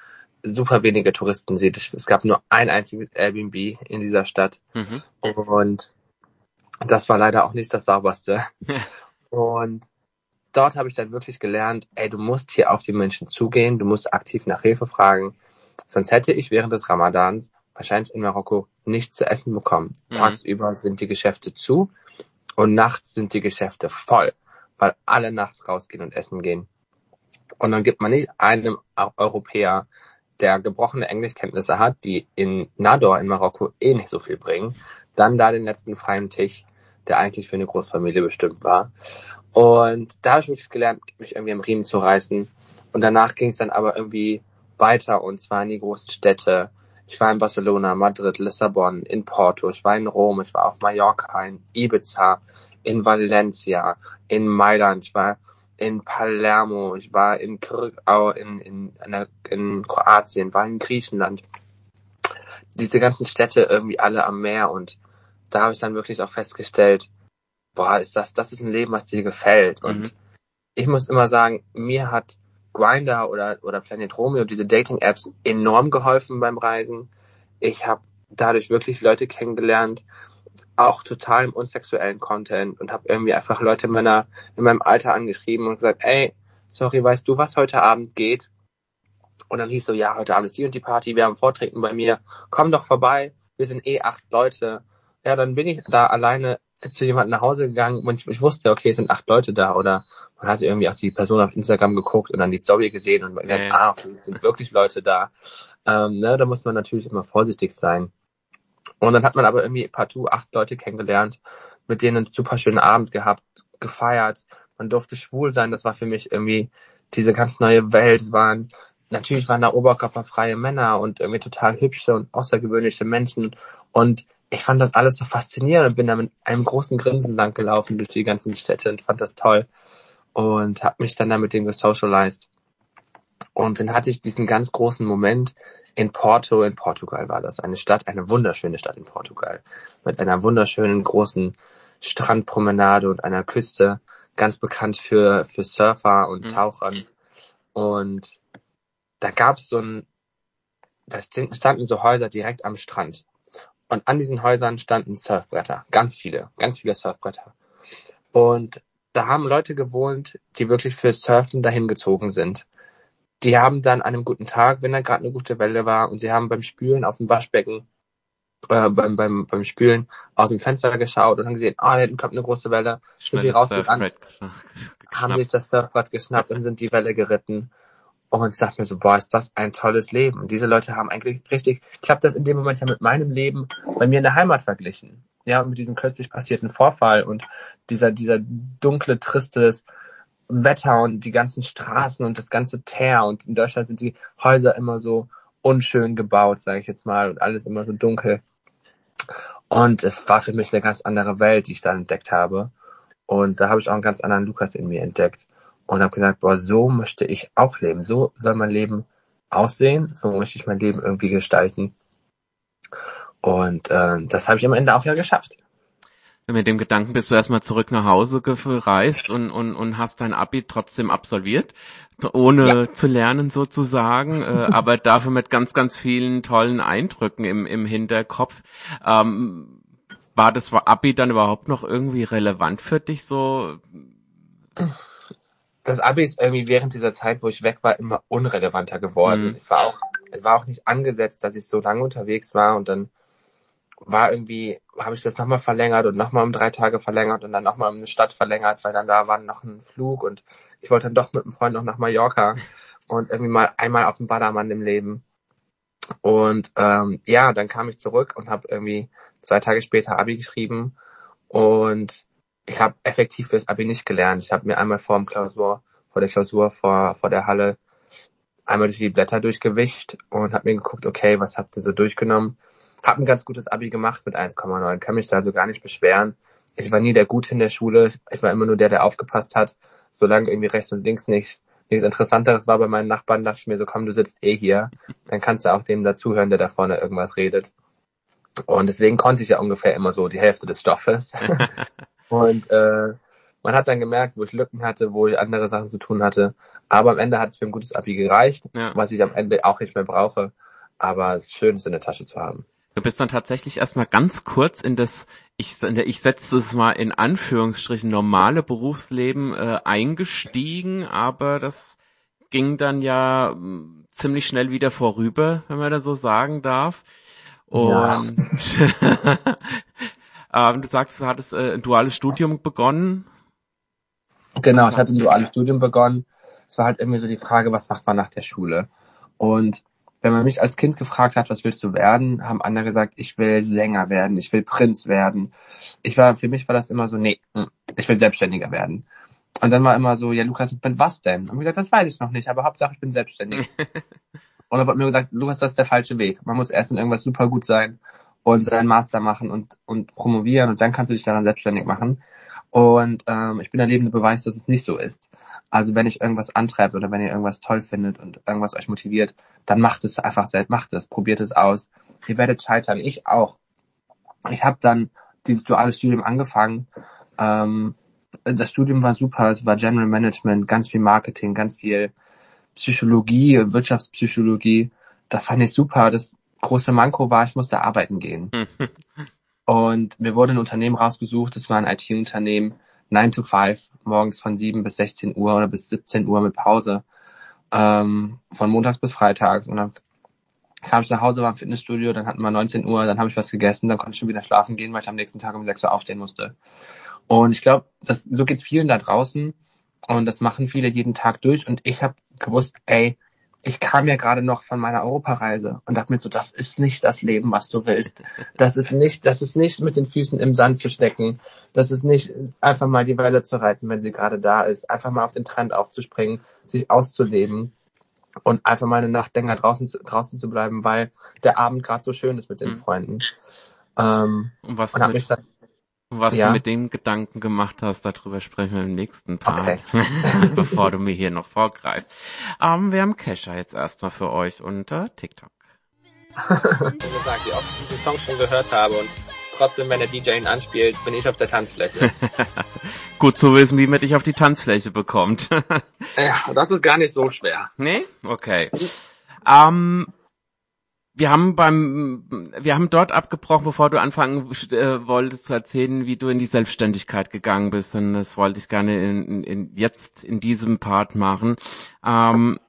super wenige Touristen sieht. Es gab nur ein einziges Airbnb in dieser Stadt. Mhm. Und das war leider auch nicht das sauberste. und dort habe ich dann wirklich gelernt, ey, du musst hier auf die Menschen zugehen, du musst aktiv nach Hilfe fragen. Sonst hätte ich während des Ramadans wahrscheinlich in Marokko nichts zu essen bekommen. Mhm. Tagsüber sind die Geschäfte zu und nachts sind die Geschäfte voll, weil alle nachts rausgehen und essen gehen. Und dann gibt man nicht einem Europäer, der gebrochene Englischkenntnisse hat, die in Nador in Marokko eh nicht so viel bringen, dann da den letzten freien Tisch, der eigentlich für eine Großfamilie bestimmt war. Und da habe ich wirklich gelernt, mich irgendwie am Riemen zu reißen. Und danach ging es dann aber irgendwie weiter und zwar in die großen Städte. Ich war in Barcelona, Madrid, Lissabon, in Porto, ich war in Rom, ich war auf Mallorca, in Ibiza, in Valencia, in Mailand, ich war in Palermo, ich war in Krückau, in, in, in, in Kroatien, war in Griechenland. Diese ganzen Städte irgendwie alle am Meer und da habe ich dann wirklich auch festgestellt, boah, ist das, das ist ein Leben, was dir gefällt. Und mhm. ich muss immer sagen, mir hat Grinder oder, oder Planet Romeo, diese Dating-Apps, enorm geholfen beim Reisen. Ich habe dadurch wirklich Leute kennengelernt, auch total im unsexuellen Content und habe irgendwie einfach Leute in, meiner, in meinem Alter angeschrieben und gesagt, ey, sorry, weißt du, was heute Abend geht? Und dann hieß so, ja, heute Abend ist die und die Party, wir haben Vorträgen bei mir, komm doch vorbei, wir sind eh acht Leute. Ja, dann bin ich da alleine zu jemandem nach Hause gegangen und ich, ich, wusste, okay, es sind acht Leute da oder man hatte irgendwie auch die Person auf Instagram geguckt und dann die Story gesehen und man ja. denkt, ah, okay, es sind wirklich Leute da. Ähm, ne, da muss man natürlich immer vorsichtig sein. Und dann hat man aber irgendwie partout acht Leute kennengelernt, mit denen einen super schönen Abend gehabt, gefeiert. Man durfte schwul sein. Das war für mich irgendwie diese ganz neue Welt. Es waren, natürlich waren da oberkörperfreie Männer und irgendwie total hübsche und außergewöhnliche Menschen. Und ich fand das alles so faszinierend und bin da mit einem großen Grinsen lang gelaufen durch die ganzen Städte und fand das toll und habe mich dann da mit dem gesocialized. Und dann hatte ich diesen ganz großen Moment in Porto, in Portugal war das. Eine Stadt, eine wunderschöne Stadt in Portugal. Mit einer wunderschönen großen Strandpromenade und einer Küste. Ganz bekannt für, für Surfer und mhm. Tauchern. Und da gab es so ein, da standen so Häuser direkt am Strand. Und an diesen Häusern standen Surfbretter. Ganz viele, ganz viele Surfbretter. Und da haben Leute gewohnt, die wirklich für Surfen dahin gezogen sind die haben dann an einem guten Tag, wenn da gerade eine gute Welle war und sie haben beim Spülen auf dem Waschbecken, äh, beim, beim, beim Spülen aus dem Fenster geschaut und haben gesehen, ah, oh, da kommt eine große Welle, sind sie rausgegangen, haben sich das Surfbrett geschnappt und sind die Welle geritten. Und ich dachte mir so, boah, ist das ein tolles Leben. Und diese Leute haben eigentlich richtig, ich habe das in dem Moment ja mit meinem Leben bei mir in der Heimat verglichen. Ja, mit diesem kürzlich passierten Vorfall und dieser, dieser dunkle, tristes, Wetter und die ganzen Straßen und das ganze Teer und in Deutschland sind die Häuser immer so unschön gebaut, sage ich jetzt mal, und alles immer so dunkel. Und es war für mich eine ganz andere Welt, die ich da entdeckt habe. Und da habe ich auch einen ganz anderen Lukas in mir entdeckt und habe gesagt, boah, so möchte ich auch leben. So soll mein Leben aussehen. So möchte ich mein Leben irgendwie gestalten. Und äh, das habe ich am Ende auch ja geschafft mit dem Gedanken bist du erstmal zurück nach Hause gereist und, und, und hast dein Abi trotzdem absolviert, ohne ja. zu lernen sozusagen, äh, aber dafür mit ganz, ganz vielen tollen Eindrücken im, im Hinterkopf. Ähm, war das Abi dann überhaupt noch irgendwie relevant für dich so? Das Abi ist irgendwie während dieser Zeit, wo ich weg war, immer unrelevanter geworden. Mhm. Es war auch, es war auch nicht angesetzt, dass ich so lange unterwegs war und dann war irgendwie, habe ich das nochmal verlängert und nochmal um drei Tage verlängert und dann nochmal um eine Stadt verlängert, weil dann da war noch ein Flug und ich wollte dann doch mit einem Freund noch nach Mallorca und irgendwie mal einmal auf dem Badermann im Leben. Und ähm, ja, dann kam ich zurück und habe irgendwie zwei Tage später Abi geschrieben und ich habe effektiv fürs Abi nicht gelernt. Ich habe mir einmal vor dem Klausur, vor der Klausur, vor, vor der Halle einmal durch die Blätter durchgewischt und habe mir geguckt, okay, was habt ihr so durchgenommen? Hab ein ganz gutes Abi gemacht mit 1,9, kann mich da also gar nicht beschweren. Ich war nie der Gute in der Schule, ich war immer nur der, der aufgepasst hat. Solange irgendwie rechts und links nichts, nichts Interessanteres war bei meinen Nachbarn, dachte ich mir so, komm, du sitzt eh hier, dann kannst du auch dem dazuhören, der da vorne irgendwas redet. Und deswegen konnte ich ja ungefähr immer so die Hälfte des Stoffes. und äh, man hat dann gemerkt, wo ich Lücken hatte, wo ich andere Sachen zu tun hatte. Aber am Ende hat es für ein gutes Abi gereicht, ja. was ich am Ende auch nicht mehr brauche. Aber es ist schön, es in der Tasche zu haben. Du bist dann tatsächlich erstmal ganz kurz in das, ich, ich setze es mal in Anführungsstrichen, normale Berufsleben äh, eingestiegen, aber das ging dann ja hm, ziemlich schnell wieder vorüber, wenn man das so sagen darf. Und ähm, du sagst, du hattest äh, ein duales Studium begonnen. Genau, ich hatte ein duales Studium begonnen. Es war halt irgendwie so die Frage, was macht man nach der Schule? Und wenn man mich als Kind gefragt hat, was willst du werden, haben andere gesagt, ich will Sänger werden, ich will Prinz werden. Ich war, für mich war das immer so, nee, hm, ich will Selbstständiger werden. Und dann war immer so, ja, Lukas, ich bin was denn? Und ich gesagt, das weiß ich noch nicht, aber Hauptsache ich bin selbstständig. und dann wurde mir gesagt, Lukas, das ist der falsche Weg. Man muss erst in irgendwas super gut sein und seinen Master machen und, und promovieren und dann kannst du dich daran selbstständig machen. Und ähm, ich bin der lebende Beweis, dass es nicht so ist. Also wenn ich irgendwas antreibt oder wenn ihr irgendwas toll findet und irgendwas euch motiviert, dann macht es einfach selbst, macht es, probiert es aus. Ihr werdet scheitern, ich auch. Ich habe dann dieses duale Studium angefangen. Ähm, das Studium war super, es war General Management, ganz viel Marketing, ganz viel Psychologie, Wirtschaftspsychologie. Das fand ich super. Das große Manko war, ich musste arbeiten gehen. Und mir wurde ein Unternehmen rausgesucht, das war ein IT-Unternehmen, 9 to 5, morgens von 7 bis 16 Uhr oder bis 17 Uhr mit Pause, ähm, von montags bis freitags. Und dann kam ich nach Hause, war im Fitnessstudio, dann hatten wir 19 Uhr, dann habe ich was gegessen, dann konnte ich schon wieder schlafen gehen, weil ich am nächsten Tag um 6 Uhr aufstehen musste. Und ich glaube, so geht's vielen da draußen und das machen viele jeden Tag durch. Und ich habe gewusst, ey, ich kam ja gerade noch von meiner Europareise und dachte mir so, das ist nicht das Leben, was du willst. Das ist nicht, das ist nicht mit den Füßen im Sand zu stecken. Das ist nicht einfach mal die Welle zu reiten, wenn sie gerade da ist. Einfach mal auf den Trend aufzuspringen, sich auszuleben und einfach mal eine Nacht länger draußen, draußen zu bleiben, weil der Abend gerade so schön ist mit den mhm. Freunden. Ähm, und was und hab mich dann was ja. du mit dem Gedanken gemacht hast, darüber sprechen wir im nächsten Part, okay. bevor du mir hier noch vorgreifst. Ähm, wir haben Kesha jetzt erstmal für euch unter TikTok. Wie gesagt, wie oft ich diesen Song schon gehört habe und trotzdem, wenn der DJ ihn anspielt, bin ich auf der Tanzfläche. Gut zu wissen, wie man dich auf die Tanzfläche bekommt. ja, das ist gar nicht so schwer. Nee? Okay. Ähm, wir haben beim, wir haben dort abgebrochen, bevor du anfangen äh, wolltest zu erzählen, wie du in die Selbstständigkeit gegangen bist. Und das wollte ich gerne in, in, jetzt in diesem Part machen. Ähm,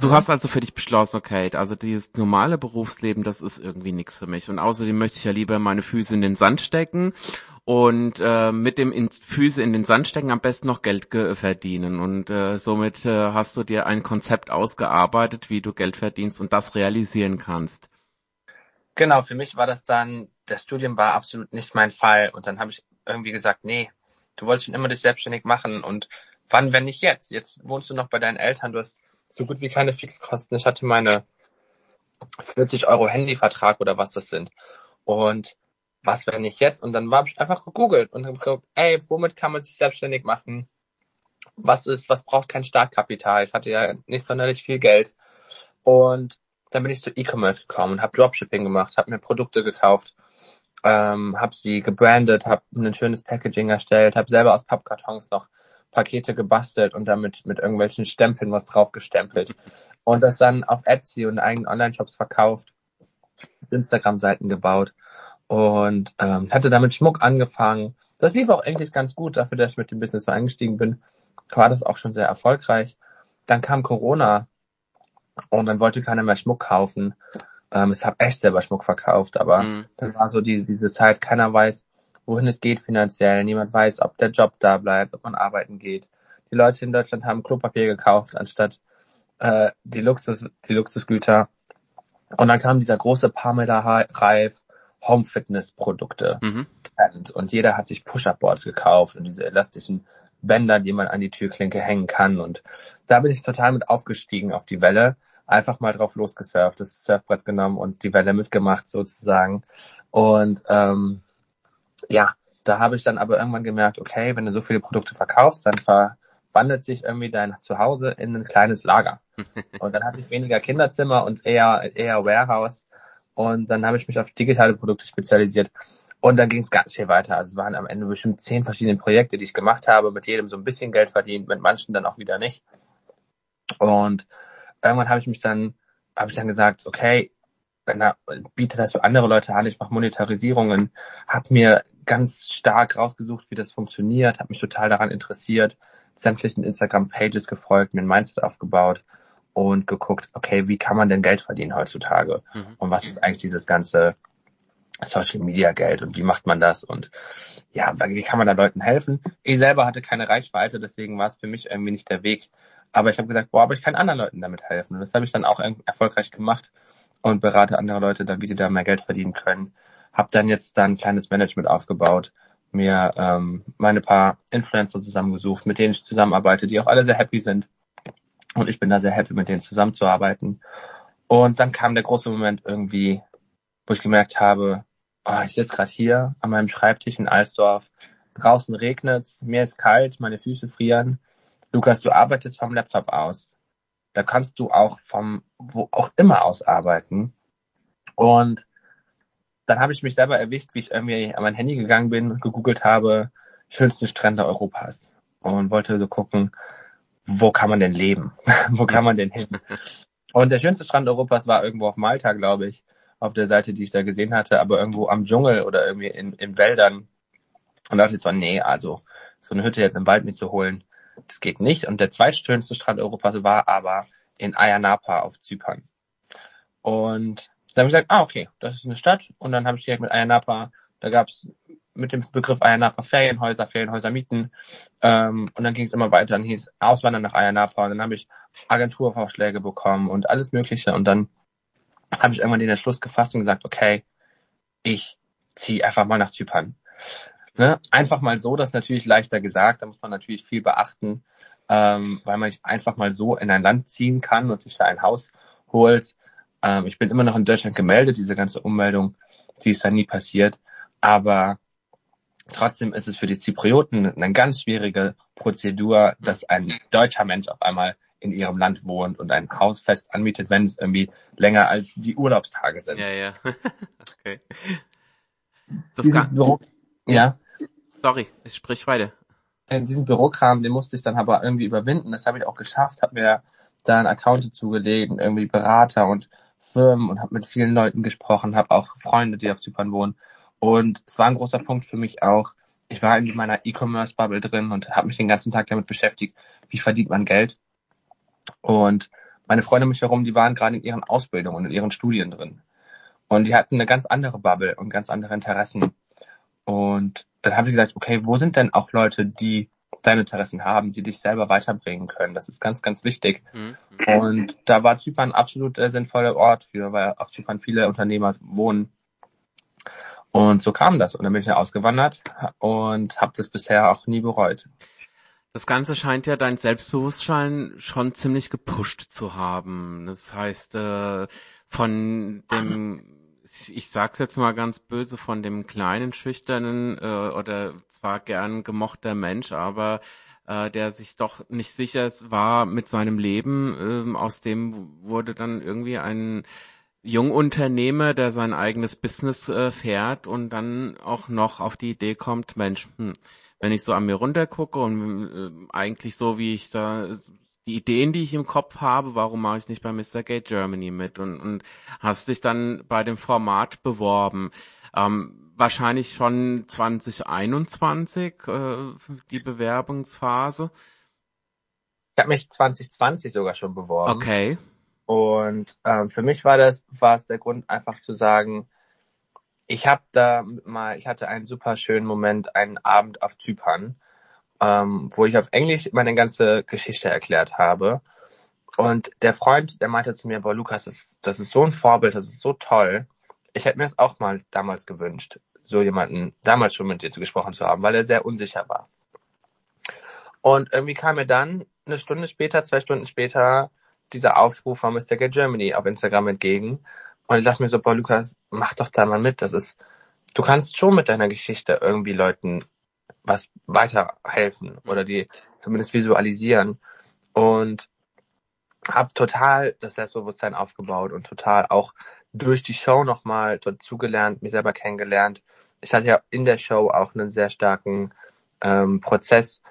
Du hast also für dich beschlossen, okay, also dieses normale Berufsleben, das ist irgendwie nichts für mich. Und außerdem möchte ich ja lieber meine Füße in den Sand stecken und äh, mit dem in, Füße in den Sand stecken am besten noch Geld verdienen. Und äh, somit äh, hast du dir ein Konzept ausgearbeitet, wie du Geld verdienst und das realisieren kannst. Genau, für mich war das dann, das Studium war absolut nicht mein Fall. Und dann habe ich irgendwie gesagt, nee, du wolltest schon immer dich selbstständig machen und wann, wenn nicht jetzt? Jetzt wohnst du noch bei deinen Eltern, du hast so gut wie keine Fixkosten. Ich hatte meine 40 Euro Handyvertrag oder was das sind. Und was, wenn nicht jetzt? Und dann habe ich einfach gegoogelt und habe geguckt, ey, womit kann man sich selbstständig machen? Was ist, was braucht kein Startkapital? Ich hatte ja nicht sonderlich viel Geld. Und dann bin ich zu E-Commerce gekommen und habe Dropshipping gemacht, habe mir Produkte gekauft, ähm, habe sie gebrandet, habe ein schönes Packaging erstellt, habe selber aus Pappkartons noch Pakete gebastelt und damit mit irgendwelchen Stempeln was draufgestempelt. Und das dann auf Etsy und eigenen Online-Shops verkauft, Instagram-Seiten gebaut. Und ähm, hatte damit Schmuck angefangen. Das lief auch eigentlich ganz gut, dafür, dass ich mit dem Business so eingestiegen bin, war das auch schon sehr erfolgreich. Dann kam Corona und dann wollte keiner mehr Schmuck kaufen. Ähm, ich habe echt selber Schmuck verkauft, aber mhm. dann war so die, diese Zeit, keiner weiß, wohin es geht finanziell. Niemand weiß, ob der Job da bleibt, ob man arbeiten geht. Die Leute in Deutschland haben Klopapier gekauft, anstatt äh, die, Luxus, die Luxusgüter. Und dann kam dieser große Parmeter-Reif Home Fitness Produkte mhm. und jeder hat sich Push-Up-Boards gekauft und diese elastischen Bänder, die man an die Türklinke hängen kann und da bin ich total mit aufgestiegen auf die Welle, einfach mal drauf losgesurft, das Surfbrett genommen und die Welle mitgemacht sozusagen und ähm, ja, da habe ich dann aber irgendwann gemerkt, okay, wenn du so viele Produkte verkaufst, dann verwandelt sich irgendwie dein Zuhause in ein kleines Lager. Und dann hatte ich weniger Kinderzimmer und eher, eher Warehouse. Und dann habe ich mich auf digitale Produkte spezialisiert. Und dann ging es ganz viel weiter. Also es waren am Ende bestimmt zehn verschiedene Projekte, die ich gemacht habe, mit jedem so ein bisschen Geld verdient, mit manchen dann auch wieder nicht. Und irgendwann habe ich mich dann, habe ich dann gesagt, okay, er biete das für andere Leute an, ich mache Monetarisierungen, habe mir ganz stark rausgesucht, wie das funktioniert, habe mich total daran interessiert, sämtlichen Instagram-Pages gefolgt, mir ein Mindset aufgebaut und geguckt, okay, wie kann man denn Geld verdienen heutzutage? Mhm. Und was ist eigentlich dieses ganze Social Media Geld und wie macht man das? Und ja, wie kann man da Leuten helfen? Ich selber hatte keine Reichweite, deswegen war es für mich irgendwie nicht der Weg. Aber ich habe gesagt, boah, aber ich kann anderen Leuten damit helfen. Und das habe ich dann auch erfolgreich gemacht und berate andere Leute dann, wie sie da mehr Geld verdienen können. Hab dann jetzt dann ein kleines Management aufgebaut, mir ähm, meine paar Influencer zusammengesucht, mit denen ich zusammenarbeite, die auch alle sehr happy sind. Und ich bin da sehr happy, mit denen zusammenzuarbeiten. Und dann kam der große Moment irgendwie, wo ich gemerkt habe, oh, ich sitze gerade hier an meinem Schreibtisch in Alsdorf. Draußen regnet's, mir ist kalt, meine Füße frieren. Lukas, du arbeitest vom Laptop aus. Da kannst du auch vom wo auch immer aus arbeiten. Und dann habe ich mich selber erwischt, wie ich irgendwie an mein Handy gegangen bin und gegoogelt habe, schönste Strände Europas. Und wollte so gucken, wo kann man denn leben? wo kann man denn hin? Und der schönste Strand Europas war irgendwo auf Malta, glaube ich, auf der Seite, die ich da gesehen hatte, aber irgendwo am Dschungel oder irgendwie in, in Wäldern. Und da dachte ich so, nee, also so eine Hütte jetzt im Wald mitzuholen, das geht nicht. Und der zweitschönste Strand Europas war aber in Ayia Napa auf Zypern. Und dann habe ich gesagt, ah, okay, das ist eine Stadt. Und dann habe ich direkt mit Ayia Napa, da gab es mit dem Begriff Ayia Napa Ferienhäuser, Ferienhäuser mieten. Ähm, und dann ging es immer weiter. Dann hieß Auswandern nach Ayia Napa. Und dann habe ich Agenturvorschläge bekommen und alles Mögliche. Und dann habe ich irgendwann den Entschluss gefasst und gesagt, okay, ich ziehe einfach mal nach Zypern. Ne? Einfach mal so, das ist natürlich leichter gesagt, da muss man natürlich viel beachten, ähm, weil man nicht einfach mal so in ein Land ziehen kann und sich da ein Haus holt. Ähm, ich bin immer noch in Deutschland gemeldet, diese ganze Ummeldung, die ist da nie passiert, aber trotzdem ist es für die Zyprioten eine ganz schwierige Prozedur, dass ein deutscher Mensch auf einmal in ihrem Land wohnt und ein Haus fest anmietet, wenn es irgendwie länger als die Urlaubstage sind. Ja, ja. okay. Das kann... Büro ja. Sorry, ich sprich weiter. In diesem Bürokram, den musste ich dann aber irgendwie überwinden. Das habe ich auch geschafft, habe mir da einen Account zugelegt und irgendwie Berater und Firmen und habe mit vielen Leuten gesprochen, habe auch Freunde, die auf Zypern wohnen. Und es war ein großer Punkt für mich auch. Ich war in meiner E-Commerce-Bubble drin und habe mich den ganzen Tag damit beschäftigt, wie verdient man Geld. Und meine Freunde mich herum, die waren gerade in ihren Ausbildungen, in ihren Studien drin. Und die hatten eine ganz andere Bubble und ganz andere Interessen. Und dann habe ich gesagt, okay, wo sind denn auch Leute, die deine Interessen haben, die dich selber weiterbringen können? Das ist ganz, ganz wichtig. Mhm. Und da war Zypern absolut der sinnvolle Ort für, weil auf Zypern viele Unternehmer wohnen. Und so kam das. Und dann bin ich ja ausgewandert und habe das bisher auch nie bereut. Das Ganze scheint ja dein Selbstbewusstsein schon ziemlich gepusht zu haben. Das heißt, äh, von dem, ich sag's jetzt mal ganz böse, von dem kleinen, schüchternen äh, oder zwar gern gemochter Mensch, aber äh, der sich doch nicht sicher war mit seinem Leben. Äh, aus dem wurde dann irgendwie ein Jungunternehmer, der sein eigenes Business äh, fährt und dann auch noch auf die Idee kommt, Mensch, hm, wenn ich so an mir runtergucke und äh, eigentlich so, wie ich da die Ideen, die ich im Kopf habe, warum mache ich nicht bei Mr. Gate Germany mit und, und hast dich dann bei dem Format beworben. Ähm, wahrscheinlich schon 2021 äh, die Bewerbungsphase. Ich habe mich 2020 sogar schon beworben. Okay. Und ähm, für mich war das war es der Grund einfach zu sagen, ich habe da mal, ich hatte einen super schönen Moment, einen Abend auf Zypern, ähm, wo ich auf Englisch meine ganze Geschichte erklärt habe. Und der Freund, der meinte zu mir, boah, Lukas, das, das ist so ein Vorbild, das ist so toll. Ich hätte mir das auch mal damals gewünscht, so jemanden damals schon mit dir zu gesprochen zu haben, weil er sehr unsicher war. Und irgendwie kam mir dann eine Stunde später, zwei Stunden später, dieser Aufruf von Mr. Get Germany auf Instagram entgegen. Und ich dachte mir so, boah, Lukas, mach doch da mal mit. Das ist, du kannst schon mit deiner Geschichte irgendwie Leuten was weiterhelfen oder die zumindest visualisieren. Und habe total das Selbstbewusstsein aufgebaut und total auch durch die Show nochmal dazugelernt, mich selber kennengelernt. Ich hatte ja in der Show auch einen sehr starken ähm, Prozess,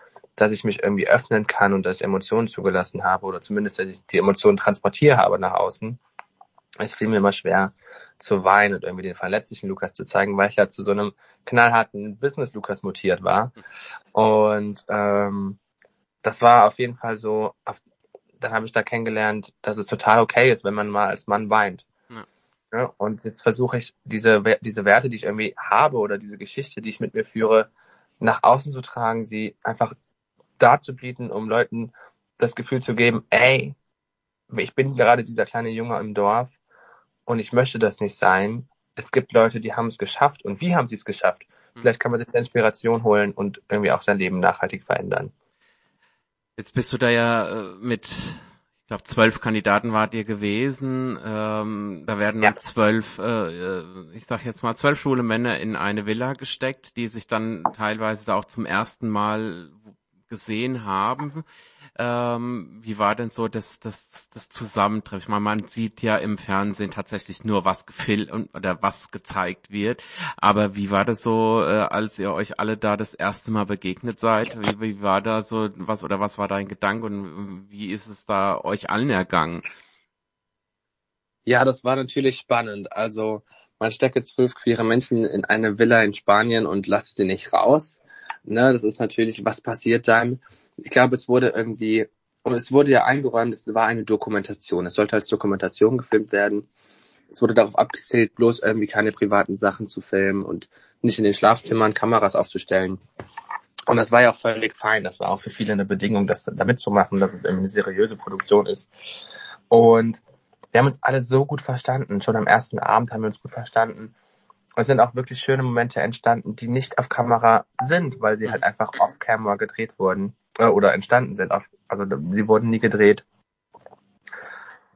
dass ich mich irgendwie öffnen kann und dass ich Emotionen zugelassen habe oder zumindest, dass ich die Emotionen transportiert habe nach außen. Es fiel mir immer schwer zu weinen und irgendwie den verletzlichen Lukas zu zeigen, weil ich ja zu so einem knallharten Business-Lukas mutiert war. Und ähm, das war auf jeden Fall so, dann habe ich da kennengelernt, dass es total okay ist, wenn man mal als Mann weint. Ja, und jetzt versuche ich diese, diese Werte, die ich irgendwie habe oder diese Geschichte, die ich mit mir führe, nach außen zu tragen, sie einfach darzubieten, um Leuten das Gefühl zu geben, ey, ich bin gerade dieser kleine Junge im Dorf und ich möchte das nicht sein. Es gibt Leute, die haben es geschafft und wie haben sie es geschafft? Hm. Vielleicht kann man sich Inspiration holen und irgendwie auch sein Leben nachhaltig verändern. Jetzt bist du da ja äh, mit, ich glaube, zwölf Kandidaten wart ihr gewesen. Ähm, da werden ja. zwölf, äh, äh, ich sag jetzt mal, zwölf schwule Männer in eine Villa gesteckt, die sich dann teilweise da auch zum ersten Mal gesehen haben. Ähm, wie war denn so das, das, das Zusammentreffen? Ich meine, man sieht ja im Fernsehen tatsächlich nur, was gefilmt oder was gezeigt wird. Aber wie war das so, äh, als ihr euch alle da das erste Mal begegnet seid? Wie, wie war da so was oder was war dein Gedanke und wie ist es da euch allen ergangen? Ja, das war natürlich spannend. Also man stecke zwölf queere Menschen in eine Villa in Spanien und lasse sie nicht raus. Ne, das ist natürlich, was passiert dann? Ich glaube, es wurde irgendwie, und es wurde ja eingeräumt, es war eine Dokumentation. Es sollte als Dokumentation gefilmt werden. Es wurde darauf abgezählt, bloß irgendwie keine privaten Sachen zu filmen und nicht in den Schlafzimmern Kameras aufzustellen. Und das war ja auch völlig fein. Das war auch für viele eine Bedingung, das da mitzumachen, dass es irgendwie eine seriöse Produktion ist. Und wir haben uns alle so gut verstanden. Schon am ersten Abend haben wir uns gut verstanden es sind auch wirklich schöne Momente entstanden, die nicht auf Kamera sind, weil sie halt einfach off-camera gedreht wurden äh, oder entstanden sind. Auf, also sie wurden nie gedreht.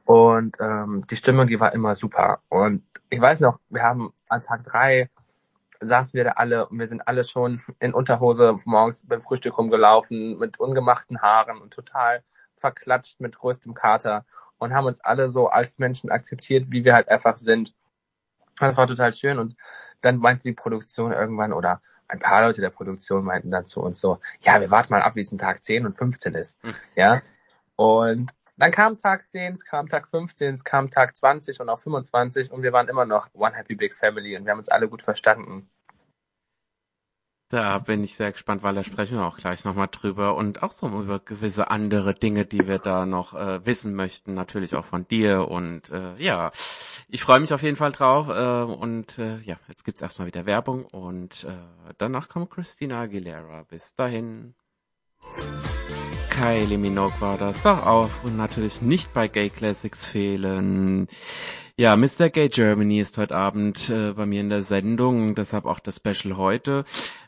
Und ähm, die Stimmung, die war immer super. Und ich weiß noch, wir haben an Tag drei saßen wir da alle und wir sind alle schon in Unterhose morgens beim Frühstück rumgelaufen mit ungemachten Haaren und total verklatscht mit größtem Kater und haben uns alle so als Menschen akzeptiert, wie wir halt einfach sind. Das war total schön und dann meinte die Produktion irgendwann oder ein paar Leute der Produktion meinten dann zu uns so, ja, wir warten mal ab, wie es in Tag 10 und 15 ist. Hm. Ja. Und dann kam Tag 10, es kam Tag 15, es kam Tag 20 und auch 25 und wir waren immer noch One Happy Big Family und wir haben uns alle gut verstanden. Da bin ich sehr gespannt, weil da sprechen wir auch gleich nochmal drüber und auch so über gewisse andere Dinge, die wir da noch äh, wissen möchten, natürlich auch von dir und äh, ja, ich freue mich auf jeden Fall drauf äh, und äh, ja, jetzt gibt's erstmal wieder Werbung und äh, danach kommt Christina Aguilera. Bis dahin. Kylie Minogue war das doch auch und natürlich nicht bei Gay Classics fehlen. Ja, Mr. Gay Germany ist heute Abend äh, bei mir in der Sendung, deshalb auch das Special heute.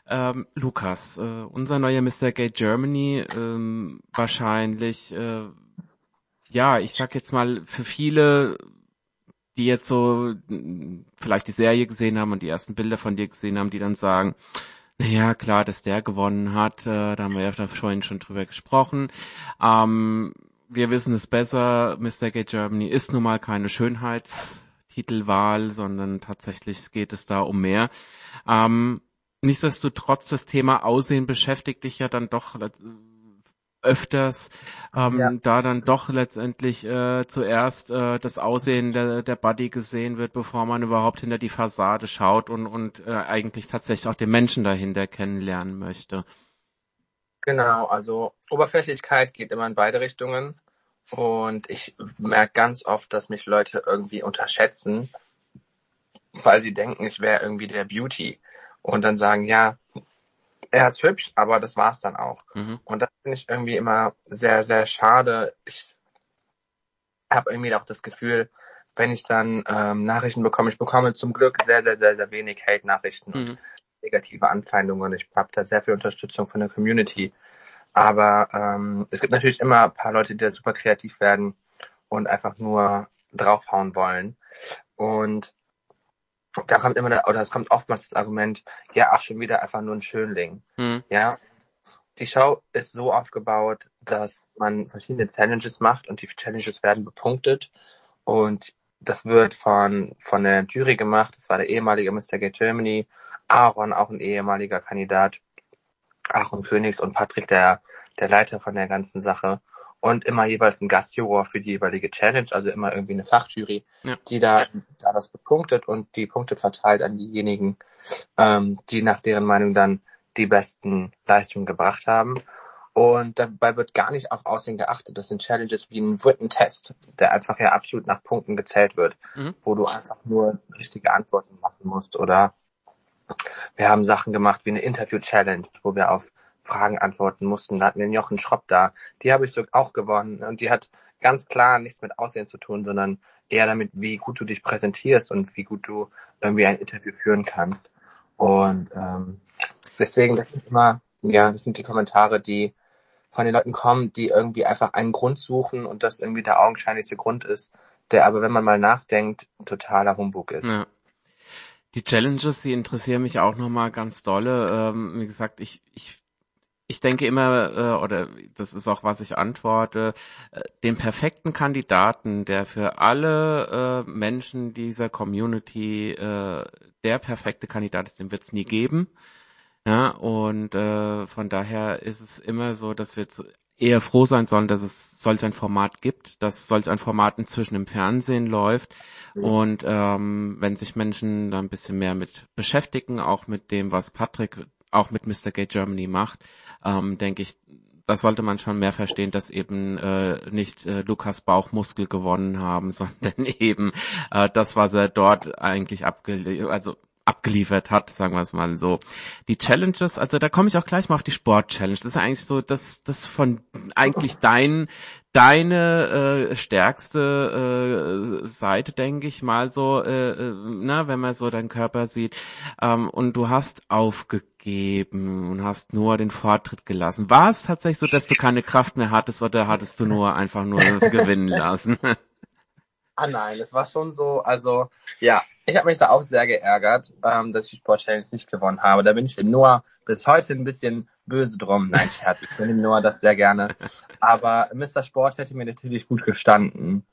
Ähm, Lukas, äh, unser neuer Mr. Gay Germany, ähm, wahrscheinlich, äh, ja, ich sag jetzt mal, für viele, die jetzt so vielleicht die Serie gesehen haben und die ersten Bilder von dir gesehen haben, die dann sagen, naja, klar, dass der gewonnen hat, äh, da haben wir ja vorhin schon drüber gesprochen. Ähm, wir wissen es besser, Mr. Gay Germany ist nun mal keine Schönheitstitelwahl, sondern tatsächlich geht es da um mehr. Ähm, nichtsdestotrotz, das Thema Aussehen beschäftigt dich ja dann doch öfters ähm, ja. da dann doch letztendlich äh, zuerst äh, das Aussehen der, der Buddy gesehen wird, bevor man überhaupt hinter die Fassade schaut und, und äh, eigentlich tatsächlich auch den Menschen dahinter kennenlernen möchte. Genau, also Oberflächlichkeit geht immer in beide Richtungen und ich merke ganz oft, dass mich Leute irgendwie unterschätzen, weil sie denken, ich wäre irgendwie der Beauty und dann sagen, ja, er ist hübsch, aber das war's dann auch. Mhm. Und das finde ich irgendwie immer sehr, sehr schade. Ich habe irgendwie auch das Gefühl, wenn ich dann ähm, Nachrichten bekomme, ich bekomme zum Glück sehr, sehr, sehr, sehr wenig Hate-Nachrichten mhm. und negative Anfeindungen. Ich habe da sehr viel Unterstützung von der Community. Aber ähm, es gibt natürlich immer ein paar Leute, die da super kreativ werden und einfach nur draufhauen wollen. Und da kommt immer, oder es kommt oftmals das Argument, ja, ach, schon wieder einfach nur ein Schönling. Hm. Ja. Die Show ist so aufgebaut, dass man verschiedene Challenges macht und die Challenges werden bepunktet und das wird von, von der Jury gemacht. Das war der ehemalige Mr. Gay Germany, Aaron, auch ein ehemaliger Kandidat, Aaron Königs und Patrick, der, der Leiter von der ganzen Sache und immer jeweils ein Gastjuror für die jeweilige Challenge, also immer irgendwie eine Fachjury, ja. die da, da das bepunktet und die Punkte verteilt an diejenigen, ähm, die nach deren Meinung dann die besten Leistungen gebracht haben. Und dabei wird gar nicht auf Aussehen geachtet. Das sind Challenges wie ein Written Test, der einfach ja absolut nach Punkten gezählt wird, mhm. wo du einfach nur richtige Antworten machen musst. Oder wir haben Sachen gemacht wie eine Interview Challenge, wo wir auf Fragen antworten mussten. Da hatten wir Jochen Schropp da. Die habe ich so auch gewonnen und die hat ganz klar nichts mit Aussehen zu tun, sondern eher damit, wie gut du dich präsentierst und wie gut du irgendwie ein Interview führen kannst. Und ähm, deswegen, das sind immer, ja, das sind die Kommentare, die von den Leuten kommen, die irgendwie einfach einen Grund suchen und das irgendwie der augenscheinlichste Grund ist, der aber, wenn man mal nachdenkt, totaler Humbug ist. Ja. Die Challenges, die interessieren mich auch nochmal ganz dolle. Ähm, wie gesagt, ich, ich ich denke immer, äh, oder das ist auch, was ich antworte, äh, den perfekten Kandidaten, der für alle äh, Menschen dieser Community äh, der perfekte Kandidat ist, den wird es nie geben. Ja, und äh, von daher ist es immer so, dass wir eher froh sein sollen, dass es solch ein Format gibt, dass solch ein Format inzwischen im Fernsehen läuft. Mhm. Und ähm, wenn sich Menschen da ein bisschen mehr mit beschäftigen, auch mit dem, was Patrick auch mit Mr. Gay Germany macht, ähm, denke ich, das sollte man schon mehr verstehen, dass eben äh, nicht äh, Lukas Bauchmuskel gewonnen haben, sondern eben äh, das, was er dort eigentlich abgeliefert, also abgeliefert hat, sagen wir es mal so. Die Challenges, also da komme ich auch gleich mal auf die Sport-Challenge. Das ist eigentlich so, das, das von eigentlich dein, deine äh, stärkste äh, Seite, denke ich mal so, äh, äh, na, wenn man so deinen Körper sieht. Ähm, und du hast aufgegeben und hast nur den Vortritt gelassen. War es tatsächlich so, dass du keine Kraft mehr hattest oder hattest du nur einfach nur gewinnen lassen? Ah nein, es war schon so, also ja, ich habe mich da auch sehr geärgert, ähm, dass ich die Sport Challenge nicht gewonnen habe. Da bin ich dem Noah bis heute ein bisschen böse drum. Nein, Scherz, ich finde dem Noah das sehr gerne. Aber Mr. Sport hätte mir natürlich gut gestanden.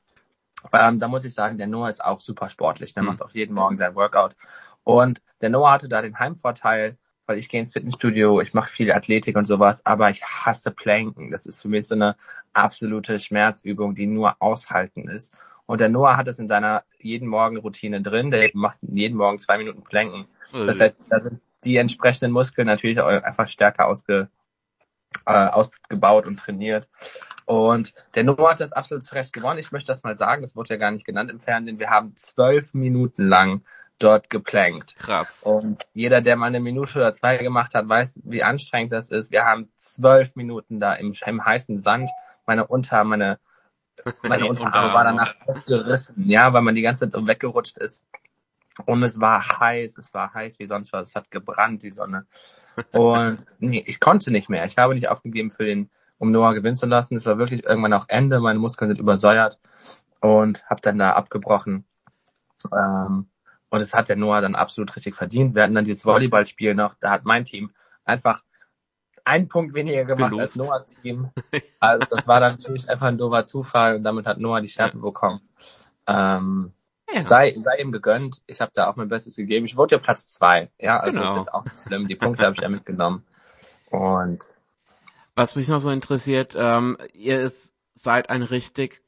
Ähm, da muss ich sagen, der Noah ist auch super sportlich. Der mhm. macht auch jeden Morgen sein Workout. Und der Noah hatte da den Heimvorteil, weil ich gehe ins Fitnessstudio, ich mache viel Athletik und sowas, aber ich hasse Planken. Das ist für mich so eine absolute Schmerzübung, die nur aushalten ist. Und der Noah hat es in seiner jeden Morgen Routine drin. Der macht jeden Morgen zwei Minuten Planken. Das heißt, da sind die entsprechenden Muskeln natürlich auch einfach stärker ausge, äh, ausgebaut und trainiert. Und der Noah hat das absolut zurecht gewonnen. Ich möchte das mal sagen, das wurde ja gar nicht genannt im Fernsehen. Wir haben zwölf Minuten lang dort geplankt. Krass. Und jeder, der mal eine Minute oder zwei gemacht hat, weiß, wie anstrengend das ist. Wir haben zwölf Minuten da im, im heißen Sand. Meine Unter, meine meine Unterarme war danach ausgerissen, ja, weil man die ganze Zeit weggerutscht ist. Und es war heiß, es war heiß wie sonst was. Es hat gebrannt, die Sonne. Und nee, ich konnte nicht mehr. Ich habe nicht aufgegeben für den, um Noah gewinnen zu lassen. Es war wirklich irgendwann auch Ende. Meine Muskeln sind übersäuert und habe dann da abgebrochen. Ähm, und es hat der Noah dann absolut richtig verdient. Wir hatten dann dieses Volleyballspiel noch. Da hat mein Team einfach einen Punkt weniger gemacht Gelost. als Noahs Team. Also das war dann natürlich einfach ein doofer Zufall und damit hat Noah die Schärpe ja. bekommen. Ähm, ja. sei, sei ihm gegönnt. Ich habe da auch mein Bestes gegeben. Ich wurde ja Platz zwei. Ja, also genau. ist jetzt auch nicht schlimm. Die Punkte habe ich ja mitgenommen. Und Was mich noch so interessiert, ähm, ihr seid ein richtig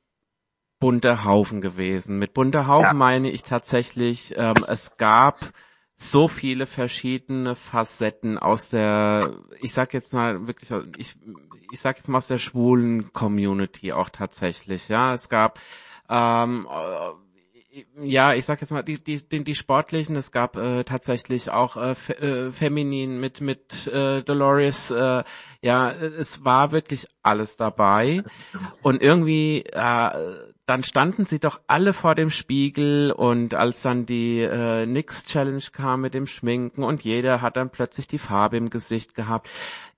bunter Haufen gewesen. Mit bunter Haufen ja. meine ich tatsächlich, ähm, es gab so viele verschiedene Facetten aus der, ich sag jetzt mal wirklich, ich, ich sag jetzt mal aus der schwulen Community auch tatsächlich, ja. Es gab ähm, ja, ich sag jetzt mal, die, die, die, die Sportlichen, es gab äh, tatsächlich auch äh, äh, Feminin mit, mit äh, Dolores, äh, ja, es war wirklich alles dabei. Und irgendwie, äh, dann standen sie doch alle vor dem Spiegel und als dann die äh, Nix Challenge kam mit dem Schminken und jeder hat dann plötzlich die Farbe im Gesicht gehabt.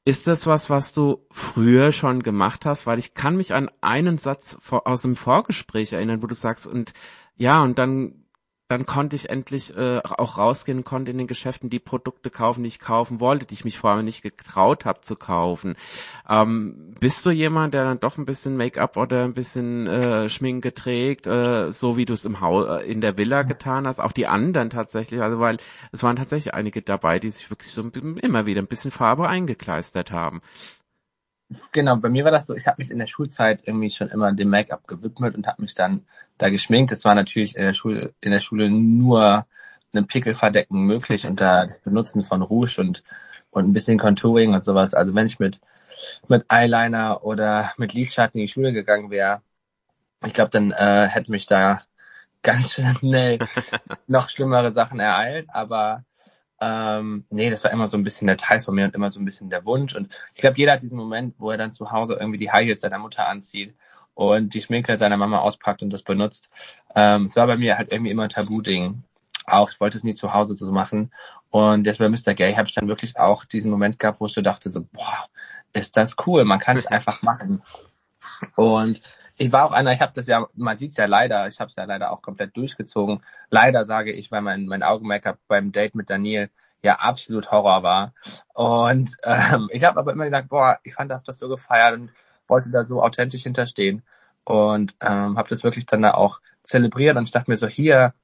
Ist das was, was du früher schon gemacht hast? Weil ich kann mich an einen Satz aus dem Vorgespräch erinnern, wo du sagst, und ja, und dann, dann konnte ich endlich äh, auch rausgehen, konnte in den Geschäften die Produkte kaufen, die ich kaufen wollte, die ich mich vorher nicht getraut habe zu kaufen. Ähm, bist du jemand, der dann doch ein bisschen Make-up oder ein bisschen äh, Schminke trägt, äh, so wie du es im Haus, äh, in der Villa getan hast? Auch die anderen tatsächlich, also weil es waren tatsächlich einige dabei, die sich wirklich so immer wieder ein bisschen Farbe eingekleistert haben. Genau, bei mir war das so, ich habe mich in der Schulzeit irgendwie schon immer dem Make-up gewidmet und habe mich dann da geschminkt. Das war natürlich in der Schule, in der Schule nur einem Pickelverdecken möglich und da das Benutzen von Rouge und, und ein bisschen Contouring und sowas. Also wenn ich mit, mit Eyeliner oder mit Lidschatten in die Schule gegangen wäre, ich glaube, dann äh, hätte mich da ganz schnell noch schlimmere Sachen ereilt. Aber ähm, nee, das war immer so ein bisschen der Teil von mir und immer so ein bisschen der Wunsch. Und ich glaube, jeder hat diesen Moment, wo er dann zu Hause irgendwie die High Heels seiner Mutter anzieht und die Schminke seiner Mama auspackt und das benutzt. Ähm, es war bei mir halt irgendwie immer ein Tabu-Ding. Auch, ich wollte es nie zu Hause so machen. Und jetzt bei Mr. Gay habe ich dann wirklich auch diesen Moment gehabt, wo ich so dachte, so, boah, ist das cool, man kann es einfach machen. Und ich war auch einer, ich habe das ja, man sieht's ja leider, ich habe es ja leider auch komplett durchgezogen. Leider sage ich, weil mein, mein Augen-Make-up beim Date mit Daniel ja absolut Horror war. Und ähm, ich habe aber immer gesagt, boah, ich fand das so gefeiert und wollte da so authentisch hinterstehen. Und ähm, habe das wirklich dann da auch zelebriert und ich dachte mir so, hier,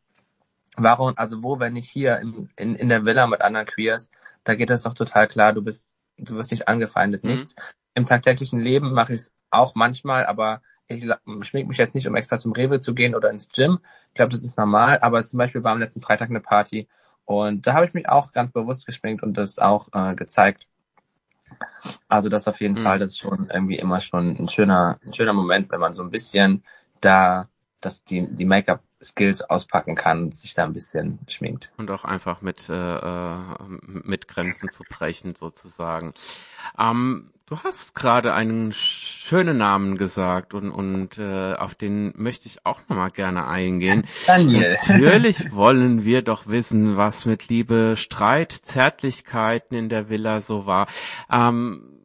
warum, also wo, wenn nicht hier in, in, in der Villa mit anderen Queers, da geht das doch total klar, du bist, du wirst nicht angefeindet, mhm. nichts. Im tagtäglichen Leben mache ich es auch manchmal, aber ich schmink mich jetzt nicht, um extra zum Rewe zu gehen oder ins Gym. Ich glaube, das ist normal, aber zum Beispiel war am letzten Freitag eine Party und da habe ich mich auch ganz bewusst geschminkt und das auch äh, gezeigt. Also das auf jeden mhm. Fall, das ist schon irgendwie immer schon ein schöner, ein schöner Moment, wenn man so ein bisschen da, dass die, die Make-up Skills auspacken kann, sich da ein bisschen schminkt. Und auch einfach mit, äh, äh, mit Grenzen zu brechen sozusagen. Ähm, du hast gerade einen schönen Namen gesagt und, und äh, auf den möchte ich auch nochmal gerne eingehen. Daniel. Natürlich wollen wir doch wissen, was mit Liebe, Streit, Zärtlichkeiten in der Villa so war. Ähm,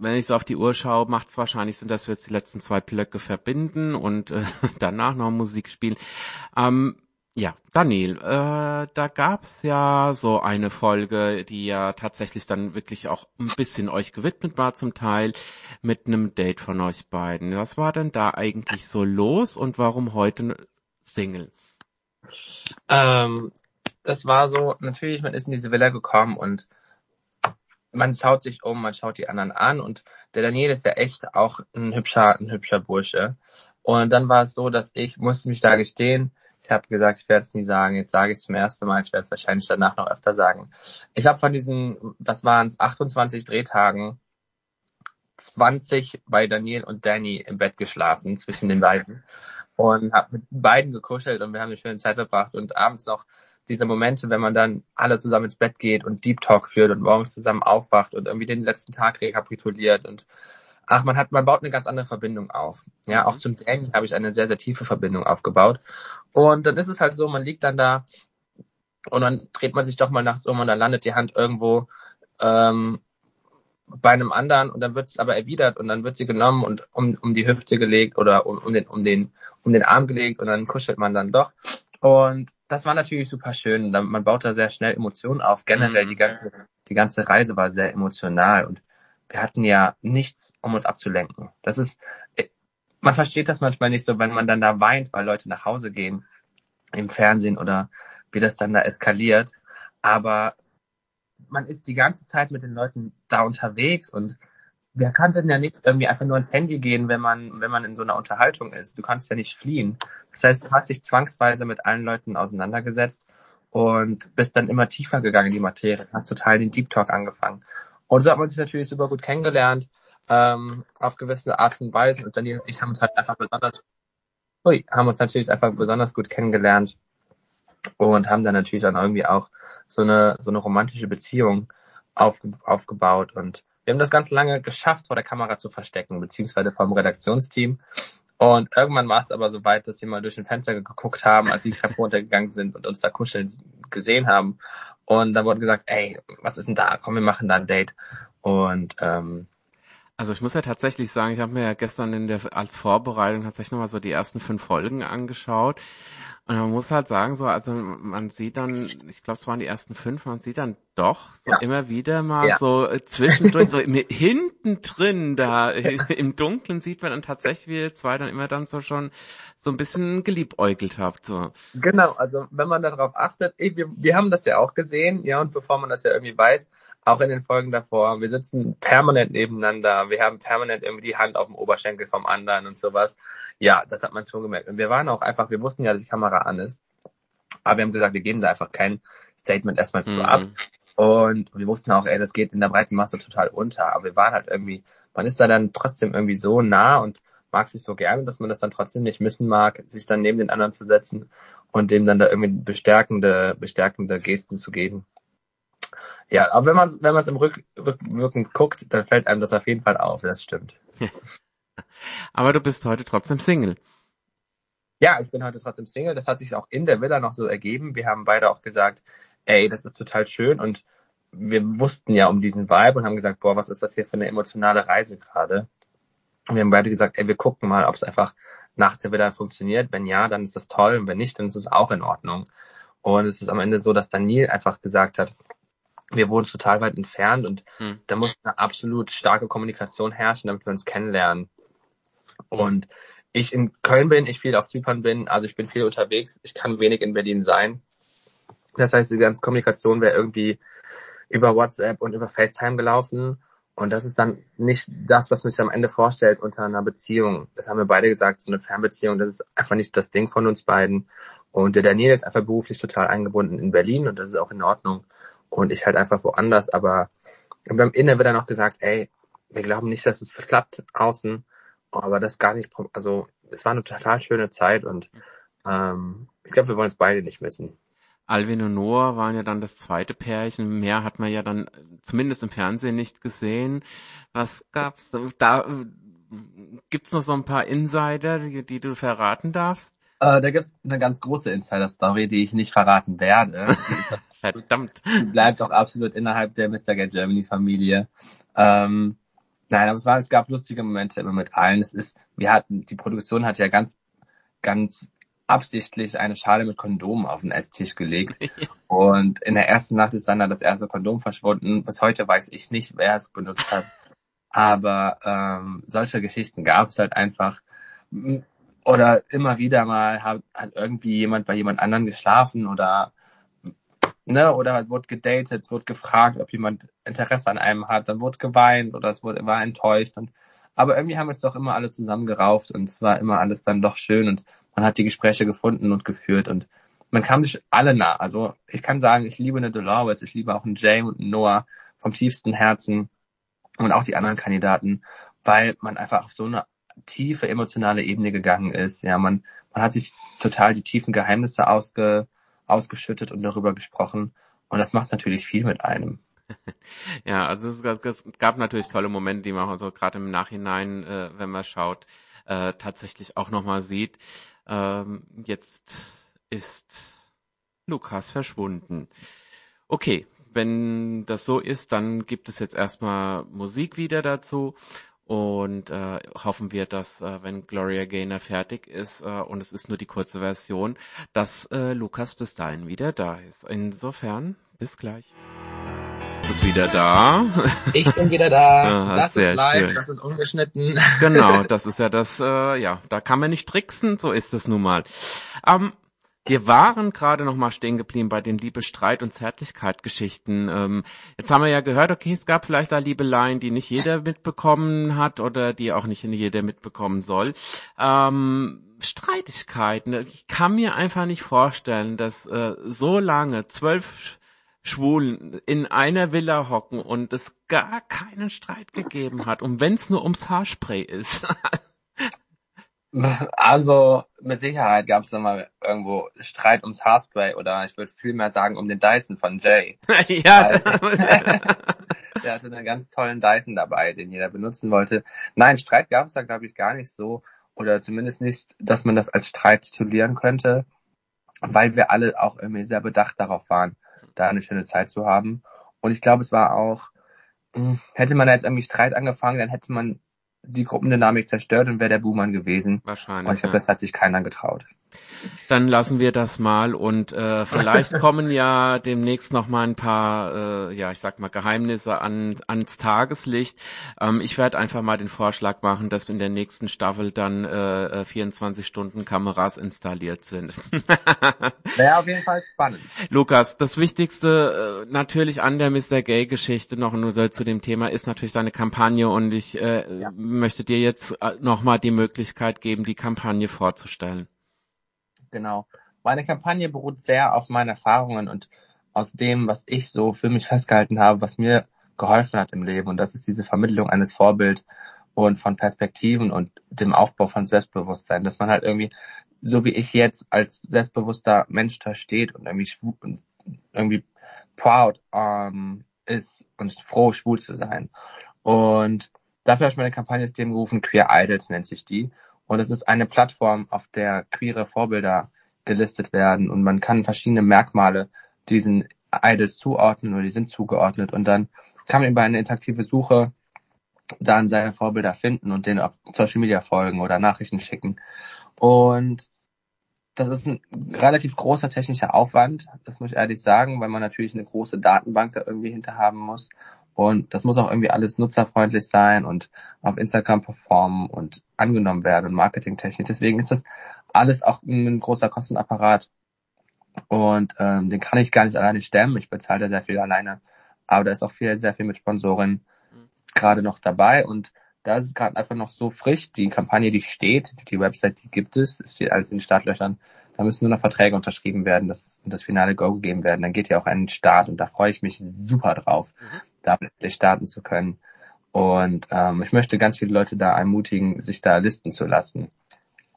wenn ich so auf die Uhr schaue, macht es wahrscheinlich Sinn, dass wir jetzt die letzten zwei Blöcke verbinden und äh, danach noch Musik spielen. Ähm, ja, Daniel, äh, da gab's ja so eine Folge, die ja tatsächlich dann wirklich auch ein bisschen euch gewidmet war zum Teil, mit einem Date von euch beiden. Was war denn da eigentlich so los und warum heute Single? Ähm, das war so, natürlich, man ist in diese Villa gekommen und man schaut sich um, man schaut die anderen an und der Daniel ist ja echt auch ein hübscher, ein hübscher Bursche. Und dann war es so, dass ich musste mich da gestehen. Ich habe gesagt, ich werde es nie sagen. Jetzt sage ich es zum ersten Mal. Ich werde es wahrscheinlich danach noch öfter sagen. Ich habe von diesen, was waren es, 28 Drehtagen 20 bei Daniel und Danny im Bett geschlafen zwischen den beiden und habe mit beiden gekuschelt und wir haben eine schöne Zeit verbracht und abends noch diese Momente, wenn man dann alle zusammen ins Bett geht und Deep Talk führt und morgens zusammen aufwacht und irgendwie den letzten Tag rekapituliert und ach, man hat, man baut eine ganz andere Verbindung auf. Ja, auch mhm. zum Danny habe ich eine sehr, sehr tiefe Verbindung aufgebaut. Und dann ist es halt so, man liegt dann da und dann dreht man sich doch mal nachts um und dann landet die Hand irgendwo ähm, bei einem anderen und dann wird es aber erwidert und dann wird sie genommen und um, um die Hüfte gelegt oder um, um, den, um, den, um den Arm gelegt und dann kuschelt man dann doch. Und das war natürlich super schön. Man baut da sehr schnell Emotionen auf. Generell mhm. die ganze, die ganze Reise war sehr emotional und wir hatten ja nichts, um uns abzulenken. Das ist, äh, man versteht das manchmal nicht so, wenn man dann da weint, weil Leute nach Hause gehen im Fernsehen oder wie das dann da eskaliert. Aber man ist die ganze Zeit mit den Leuten da unterwegs und wer kann denn ja nicht irgendwie einfach nur ins Handy gehen, wenn man, wenn man in so einer Unterhaltung ist? Du kannst ja nicht fliehen. Das heißt, du hast dich zwangsweise mit allen Leuten auseinandergesetzt und bist dann immer tiefer gegangen in die Materie, hast total den Deep Talk angefangen. Und so hat man sich natürlich super gut kennengelernt, ähm, auf gewisse Art und Weise. Und Daniel und ich haben uns halt einfach besonders, ui, haben uns natürlich einfach besonders gut kennengelernt und haben dann natürlich dann irgendwie auch so eine, so eine romantische Beziehung auf, aufgebaut und wir haben das ganz lange geschafft, vor der Kamera zu verstecken, beziehungsweise vom Redaktionsteam. Und irgendwann war es aber so weit, dass sie mal durch ein Fenster geguckt haben, als sie die Treppe runtergegangen sind und uns da kuscheln gesehen haben. Und dann wurde gesagt, ey, was ist denn da? Komm, wir machen da ein Date. Und ähm, also ich muss ja tatsächlich sagen, ich habe mir ja gestern in der als Vorbereitung tatsächlich nochmal so die ersten fünf Folgen angeschaut. Und man muss halt sagen, so, also man sieht dann, ich glaube, es waren die ersten fünf, man sieht dann doch so ja. immer wieder mal ja. so zwischendurch, so hinten drin, da ja. im Dunkeln sieht man dann tatsächlich, wie ihr zwei dann immer dann so schon so ein bisschen geliebäugelt habt. So. Genau, also wenn man darauf achtet, ich, wir, wir haben das ja auch gesehen, ja, und bevor man das ja irgendwie weiß, auch in den Folgen davor. Wir sitzen permanent nebeneinander. Wir haben permanent irgendwie die Hand auf dem Oberschenkel vom anderen und sowas. Ja, das hat man schon gemerkt. Und wir waren auch einfach, wir wussten ja, dass die Kamera an ist. Aber wir haben gesagt, wir geben da einfach kein Statement erstmal zu mhm. ab. Und wir wussten auch, ey, das geht in der breiten Masse total unter. Aber wir waren halt irgendwie, man ist da dann trotzdem irgendwie so nah und mag sich so gerne, dass man das dann trotzdem nicht missen mag, sich dann neben den anderen zu setzen und dem dann da irgendwie bestärkende, bestärkende Gesten zu geben. Ja, aber wenn man wenn man es im Rück, Rückwirkend guckt, dann fällt einem das auf jeden Fall auf, das stimmt. aber du bist heute trotzdem Single. Ja, ich bin heute trotzdem Single. Das hat sich auch in der Villa noch so ergeben. Wir haben beide auch gesagt, ey, das ist total schön und wir wussten ja um diesen Vibe und haben gesagt, boah, was ist das hier für eine emotionale Reise gerade? Und wir haben beide gesagt, ey, wir gucken mal, ob es einfach nach der Villa funktioniert. Wenn ja, dann ist das toll und wenn nicht, dann ist es auch in Ordnung. Und es ist am Ende so, dass Daniel einfach gesagt hat, wir wohnen total weit entfernt und hm. da muss eine absolut starke Kommunikation herrschen, damit wir uns kennenlernen. Und ich in Köln bin, ich viel auf Zypern bin, also ich bin viel unterwegs, ich kann wenig in Berlin sein. Das heißt, die ganze Kommunikation wäre irgendwie über WhatsApp und über FaceTime gelaufen. Und das ist dann nicht das, was man sich am Ende vorstellt unter einer Beziehung. Das haben wir beide gesagt, so eine Fernbeziehung, das ist einfach nicht das Ding von uns beiden. Und der Daniel ist einfach beruflich total eingebunden in Berlin und das ist auch in Ordnung und ich halt einfach woanders. Aber beim Innen wird dann auch gesagt, ey, wir glauben nicht, dass es klappt außen, aber das gar nicht, also es war eine total schöne Zeit und ähm, ich glaube, wir wollen es beide nicht missen. Alvin und Noah waren ja dann das zweite Pärchen. Mehr hat man ja dann zumindest im Fernsehen nicht gesehen. Was gab's da? Gibt's noch so ein paar Insider, die, die du verraten darfst? Äh, da gibt's eine ganz große Insider-Story, die ich nicht verraten werde. Verdammt. Die bleibt auch absolut innerhalb der Mr. Get Germany Familie. Ähm, nein, aber es, war, es gab lustige Momente immer mit allen. Es ist, wir hatten, die Produktion hat ja ganz, ganz absichtlich eine Schale mit Kondomen auf den Esstisch gelegt. Und in der ersten Nacht ist dann da das erste Kondom verschwunden. Bis heute weiß ich nicht, wer es benutzt hat. Aber ähm, solche Geschichten gab es halt einfach. Oder immer wieder mal hat, hat irgendwie jemand bei jemand anderen geschlafen oder ne, oder halt wurde gedatet, wurde gefragt, ob jemand Interesse an einem hat, dann wurde geweint oder es wurde, war enttäuscht. Und, aber irgendwie haben wir es doch immer alle zusammengerauft und es war immer alles dann doch schön und man hat die Gespräche gefunden und geführt und man kam sich alle nah. Also ich kann sagen, ich liebe eine Dolores, ich liebe auch einen Jay und einen Noah vom tiefsten Herzen und auch die anderen Kandidaten, weil man einfach auf so eine tiefe emotionale Ebene gegangen ist. Ja, man, man hat sich total die tiefen Geheimnisse ausge, ausgeschüttet und darüber gesprochen. Und das macht natürlich viel mit einem. Ja, also es, gab natürlich tolle Momente, die man also gerade im Nachhinein, äh, wenn man schaut, äh, tatsächlich auch nochmal sieht. Ähm, jetzt ist Lukas verschwunden. Okay, wenn das so ist, dann gibt es jetzt erstmal Musik wieder dazu und äh, hoffen wir, dass äh, wenn Gloria Gaynor fertig ist äh, und es ist nur die kurze Version, dass äh, Lukas bis dahin wieder da ist. Insofern, bis gleich. Es ist wieder da. Ich bin wieder da. Ja, das ist live, schön. das ist ungeschnitten. Genau, das ist ja das, äh, ja, da kann man nicht tricksen, so ist es nun mal. Ähm, Wir waren gerade noch mal stehen geblieben bei den Liebe, Streit und Zärtlichkeit-Geschichten. Ähm, jetzt haben wir ja gehört, okay, es gab vielleicht da Liebeleien, die nicht jeder mitbekommen hat oder die auch nicht jeder mitbekommen soll. Ähm, Streitigkeiten. Ich kann mir einfach nicht vorstellen, dass äh, so lange zwölf Schwulen in einer Villa hocken und es gar keinen Streit gegeben hat. Und wenn es nur ums Haarspray ist. Also mit Sicherheit gab es da mal irgendwo Streit ums Haarspray oder ich würde vielmehr sagen um den Dyson von Jay. ja. der hatte einen ganz tollen Dyson dabei, den jeder benutzen wollte. Nein, Streit gab es da glaube ich gar nicht so oder zumindest nicht, dass man das als Streit titulieren könnte, weil wir alle auch irgendwie sehr bedacht darauf waren, da eine schöne Zeit zu haben. Und ich glaube, es war auch, hm, hätte man da jetzt irgendwie Streit angefangen, dann hätte man die Gruppendynamik zerstört und wäre der Buhmann gewesen. Wahrscheinlich. Und ich glaube, ja. das hat sich keiner getraut. Dann lassen wir das mal und äh, vielleicht kommen ja demnächst noch mal ein paar, äh, ja ich sag mal Geheimnisse an, ans Tageslicht. Ähm, ich werde einfach mal den Vorschlag machen, dass in der nächsten Staffel dann äh, 24 Stunden Kameras installiert sind. Wäre auf jeden Fall spannend. Lukas, das Wichtigste äh, natürlich an der Mr. Gay Geschichte noch nur zu dem Thema ist natürlich deine Kampagne und ich äh, ja. möchte dir jetzt äh, noch mal die Möglichkeit geben, die Kampagne vorzustellen. Genau. Meine Kampagne beruht sehr auf meinen Erfahrungen und aus dem, was ich so für mich festgehalten habe, was mir geholfen hat im Leben. Und das ist diese Vermittlung eines Vorbild und von Perspektiven und dem Aufbau von Selbstbewusstsein, dass man halt irgendwie, so wie ich jetzt als selbstbewusster Mensch da steht und irgendwie schwul, irgendwie proud ähm, ist und froh, schwul zu sein. Und dafür habe ich meine Kampagne ins Leben gerufen, Queer Idols nennt sich die. Und es ist eine Plattform, auf der queere Vorbilder gelistet werden und man kann verschiedene Merkmale diesen Idols zuordnen oder die sind zugeordnet und dann kann man über eine interaktive Suche dann seine Vorbilder finden und denen auf Social Media folgen oder Nachrichten schicken. Und das ist ein relativ großer technischer Aufwand, das muss ich ehrlich sagen, weil man natürlich eine große Datenbank da irgendwie hinter haben muss. Und das muss auch irgendwie alles nutzerfreundlich sein und auf Instagram performen und angenommen werden und marketingtechnisch. Deswegen ist das alles auch ein großer Kostenapparat. Und ähm, den kann ich gar nicht alleine stemmen. Ich bezahle da sehr viel alleine. Aber da ist auch viel, sehr viel mit Sponsoren gerade noch dabei. Und da ist es gerade einfach noch so frisch. Die Kampagne, die steht, die Website, die gibt es. Es steht alles in den Startlöchern. Da müssen nur noch Verträge unterschrieben werden, das, das finale Go gegeben werden. Dann geht ja auch ein Start und da freue ich mich super drauf. Mhm da starten zu können. Und ähm, ich möchte ganz viele Leute da ermutigen, sich da listen zu lassen.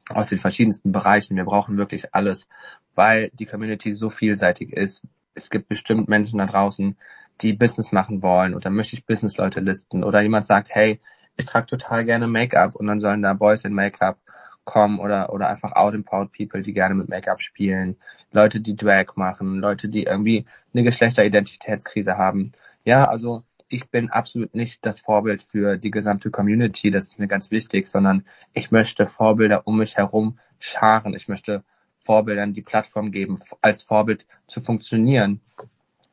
Aus den verschiedensten Bereichen. Wir brauchen wirklich alles, weil die Community so vielseitig ist. Es gibt bestimmt Menschen da draußen, die Business machen wollen oder möchte ich Business-Leute listen oder jemand sagt, hey, ich trage total gerne Make-up und dann sollen da Boys in Make-up kommen oder, oder einfach out-empowered People, die gerne mit Make-up spielen, Leute, die Drag machen, Leute, die irgendwie eine Geschlechteridentitätskrise haben. Ja, also ich bin absolut nicht das Vorbild für die gesamte Community, das ist mir ganz wichtig, sondern ich möchte Vorbilder um mich herum scharen. Ich möchte Vorbildern die Plattform geben, als Vorbild zu funktionieren.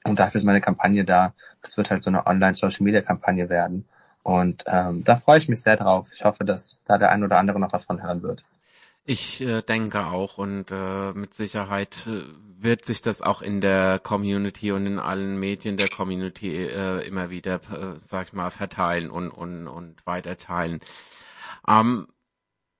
Und dafür ist meine Kampagne da. Das wird halt so eine Online-Social-Media-Kampagne werden. Und ähm, da freue ich mich sehr drauf. Ich hoffe, dass da der ein oder andere noch was von hören wird. Ich äh, denke auch und äh, mit Sicherheit äh, wird sich das auch in der Community und in allen Medien der Community äh, immer wieder, äh, sag ich mal, verteilen und, und, und weiterteilen. Ähm,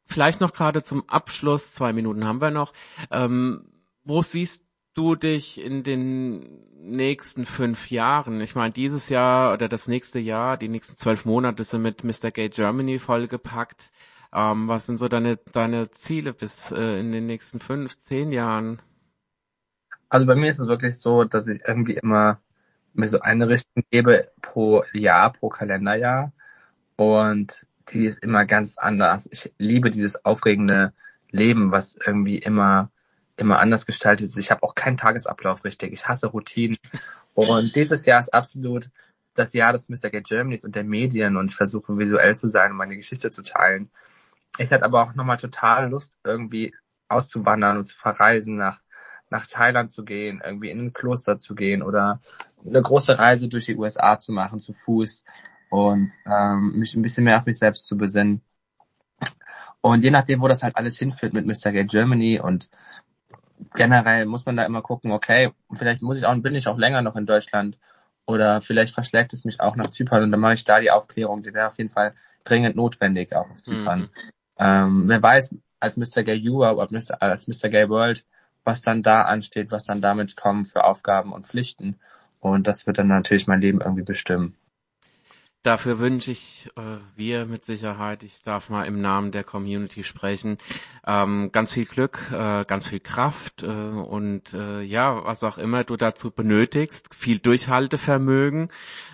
vielleicht noch gerade zum Abschluss, zwei Minuten haben wir noch. Ähm, wo siehst du dich in den nächsten fünf Jahren? Ich meine, dieses Jahr oder das nächste Jahr, die nächsten zwölf Monate sind mit Mr. Gay Germany vollgepackt. Ähm, was sind so deine, deine Ziele bis äh, in den nächsten fünf, zehn Jahren? Also bei mir ist es wirklich so, dass ich irgendwie immer mir so eine Richtung gebe pro Jahr, pro Kalenderjahr. Und die ist immer ganz anders. Ich liebe dieses aufregende Leben, was irgendwie immer, immer anders gestaltet ist. Ich habe auch keinen Tagesablauf richtig. Ich hasse Routinen. Und dieses Jahr ist absolut das Jahr des Mr. Gay Germanys und der Medien und ich versuche visuell zu sein und meine Geschichte zu teilen. Ich hatte aber auch nochmal total Lust, irgendwie auszuwandern und zu verreisen, nach, nach Thailand zu gehen, irgendwie in ein Kloster zu gehen oder eine große Reise durch die USA zu machen, zu Fuß und ähm, mich ein bisschen mehr auf mich selbst zu besinnen. Und je nachdem, wo das halt alles hinführt mit Mr. Gay Germany und generell muss man da immer gucken, okay, vielleicht muss ich auch, bin ich auch länger noch in Deutschland oder vielleicht verschlägt es mich auch nach Zypern und dann mache ich da die Aufklärung, die wäre auf jeden Fall dringend notwendig auch auf Zypern. Mhm. Ähm, wer weiß, als Mr. Gay Europe, als Mr. Gay World, was dann da ansteht, was dann damit kommen für Aufgaben und Pflichten. Und das wird dann natürlich mein Leben irgendwie bestimmen. Dafür wünsche ich äh, wir mit Sicherheit, ich darf mal im Namen der Community sprechen, ähm, ganz viel Glück, äh, ganz viel Kraft äh, und äh, ja, was auch immer du dazu benötigst, viel Durchhaltevermögen.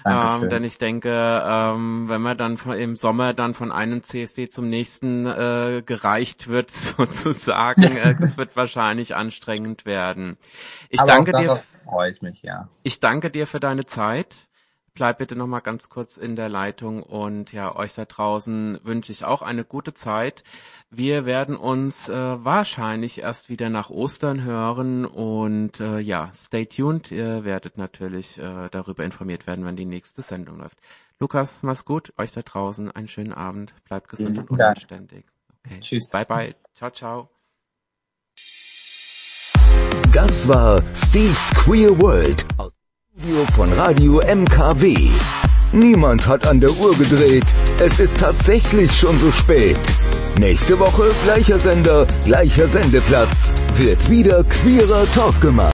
Ähm, denn ich denke, ähm, wenn man dann von, im Sommer dann von einem CSD zum nächsten äh, gereicht wird, sozusagen, äh, das wird wahrscheinlich anstrengend werden. Ich Aber danke dir. Freue ich mich, ja. Ich danke dir für deine Zeit bleib bitte noch mal ganz kurz in der Leitung und ja, euch da draußen wünsche ich auch eine gute Zeit. Wir werden uns äh, wahrscheinlich erst wieder nach Ostern hören und äh, ja, stay tuned. Ihr werdet natürlich äh, darüber informiert werden, wenn die nächste Sendung läuft. Lukas, mach's gut. Euch da draußen einen schönen Abend. Bleibt gesund und unanständig. Okay. Tschüss. Bye bye. Ciao, ciao. Das war Steve's Queer World. Studio von Radio MKW. Niemand hat an der Uhr gedreht. Es ist tatsächlich schon so spät. Nächste Woche gleicher Sender, gleicher Sendeplatz. Wird wieder queerer Talk gemacht.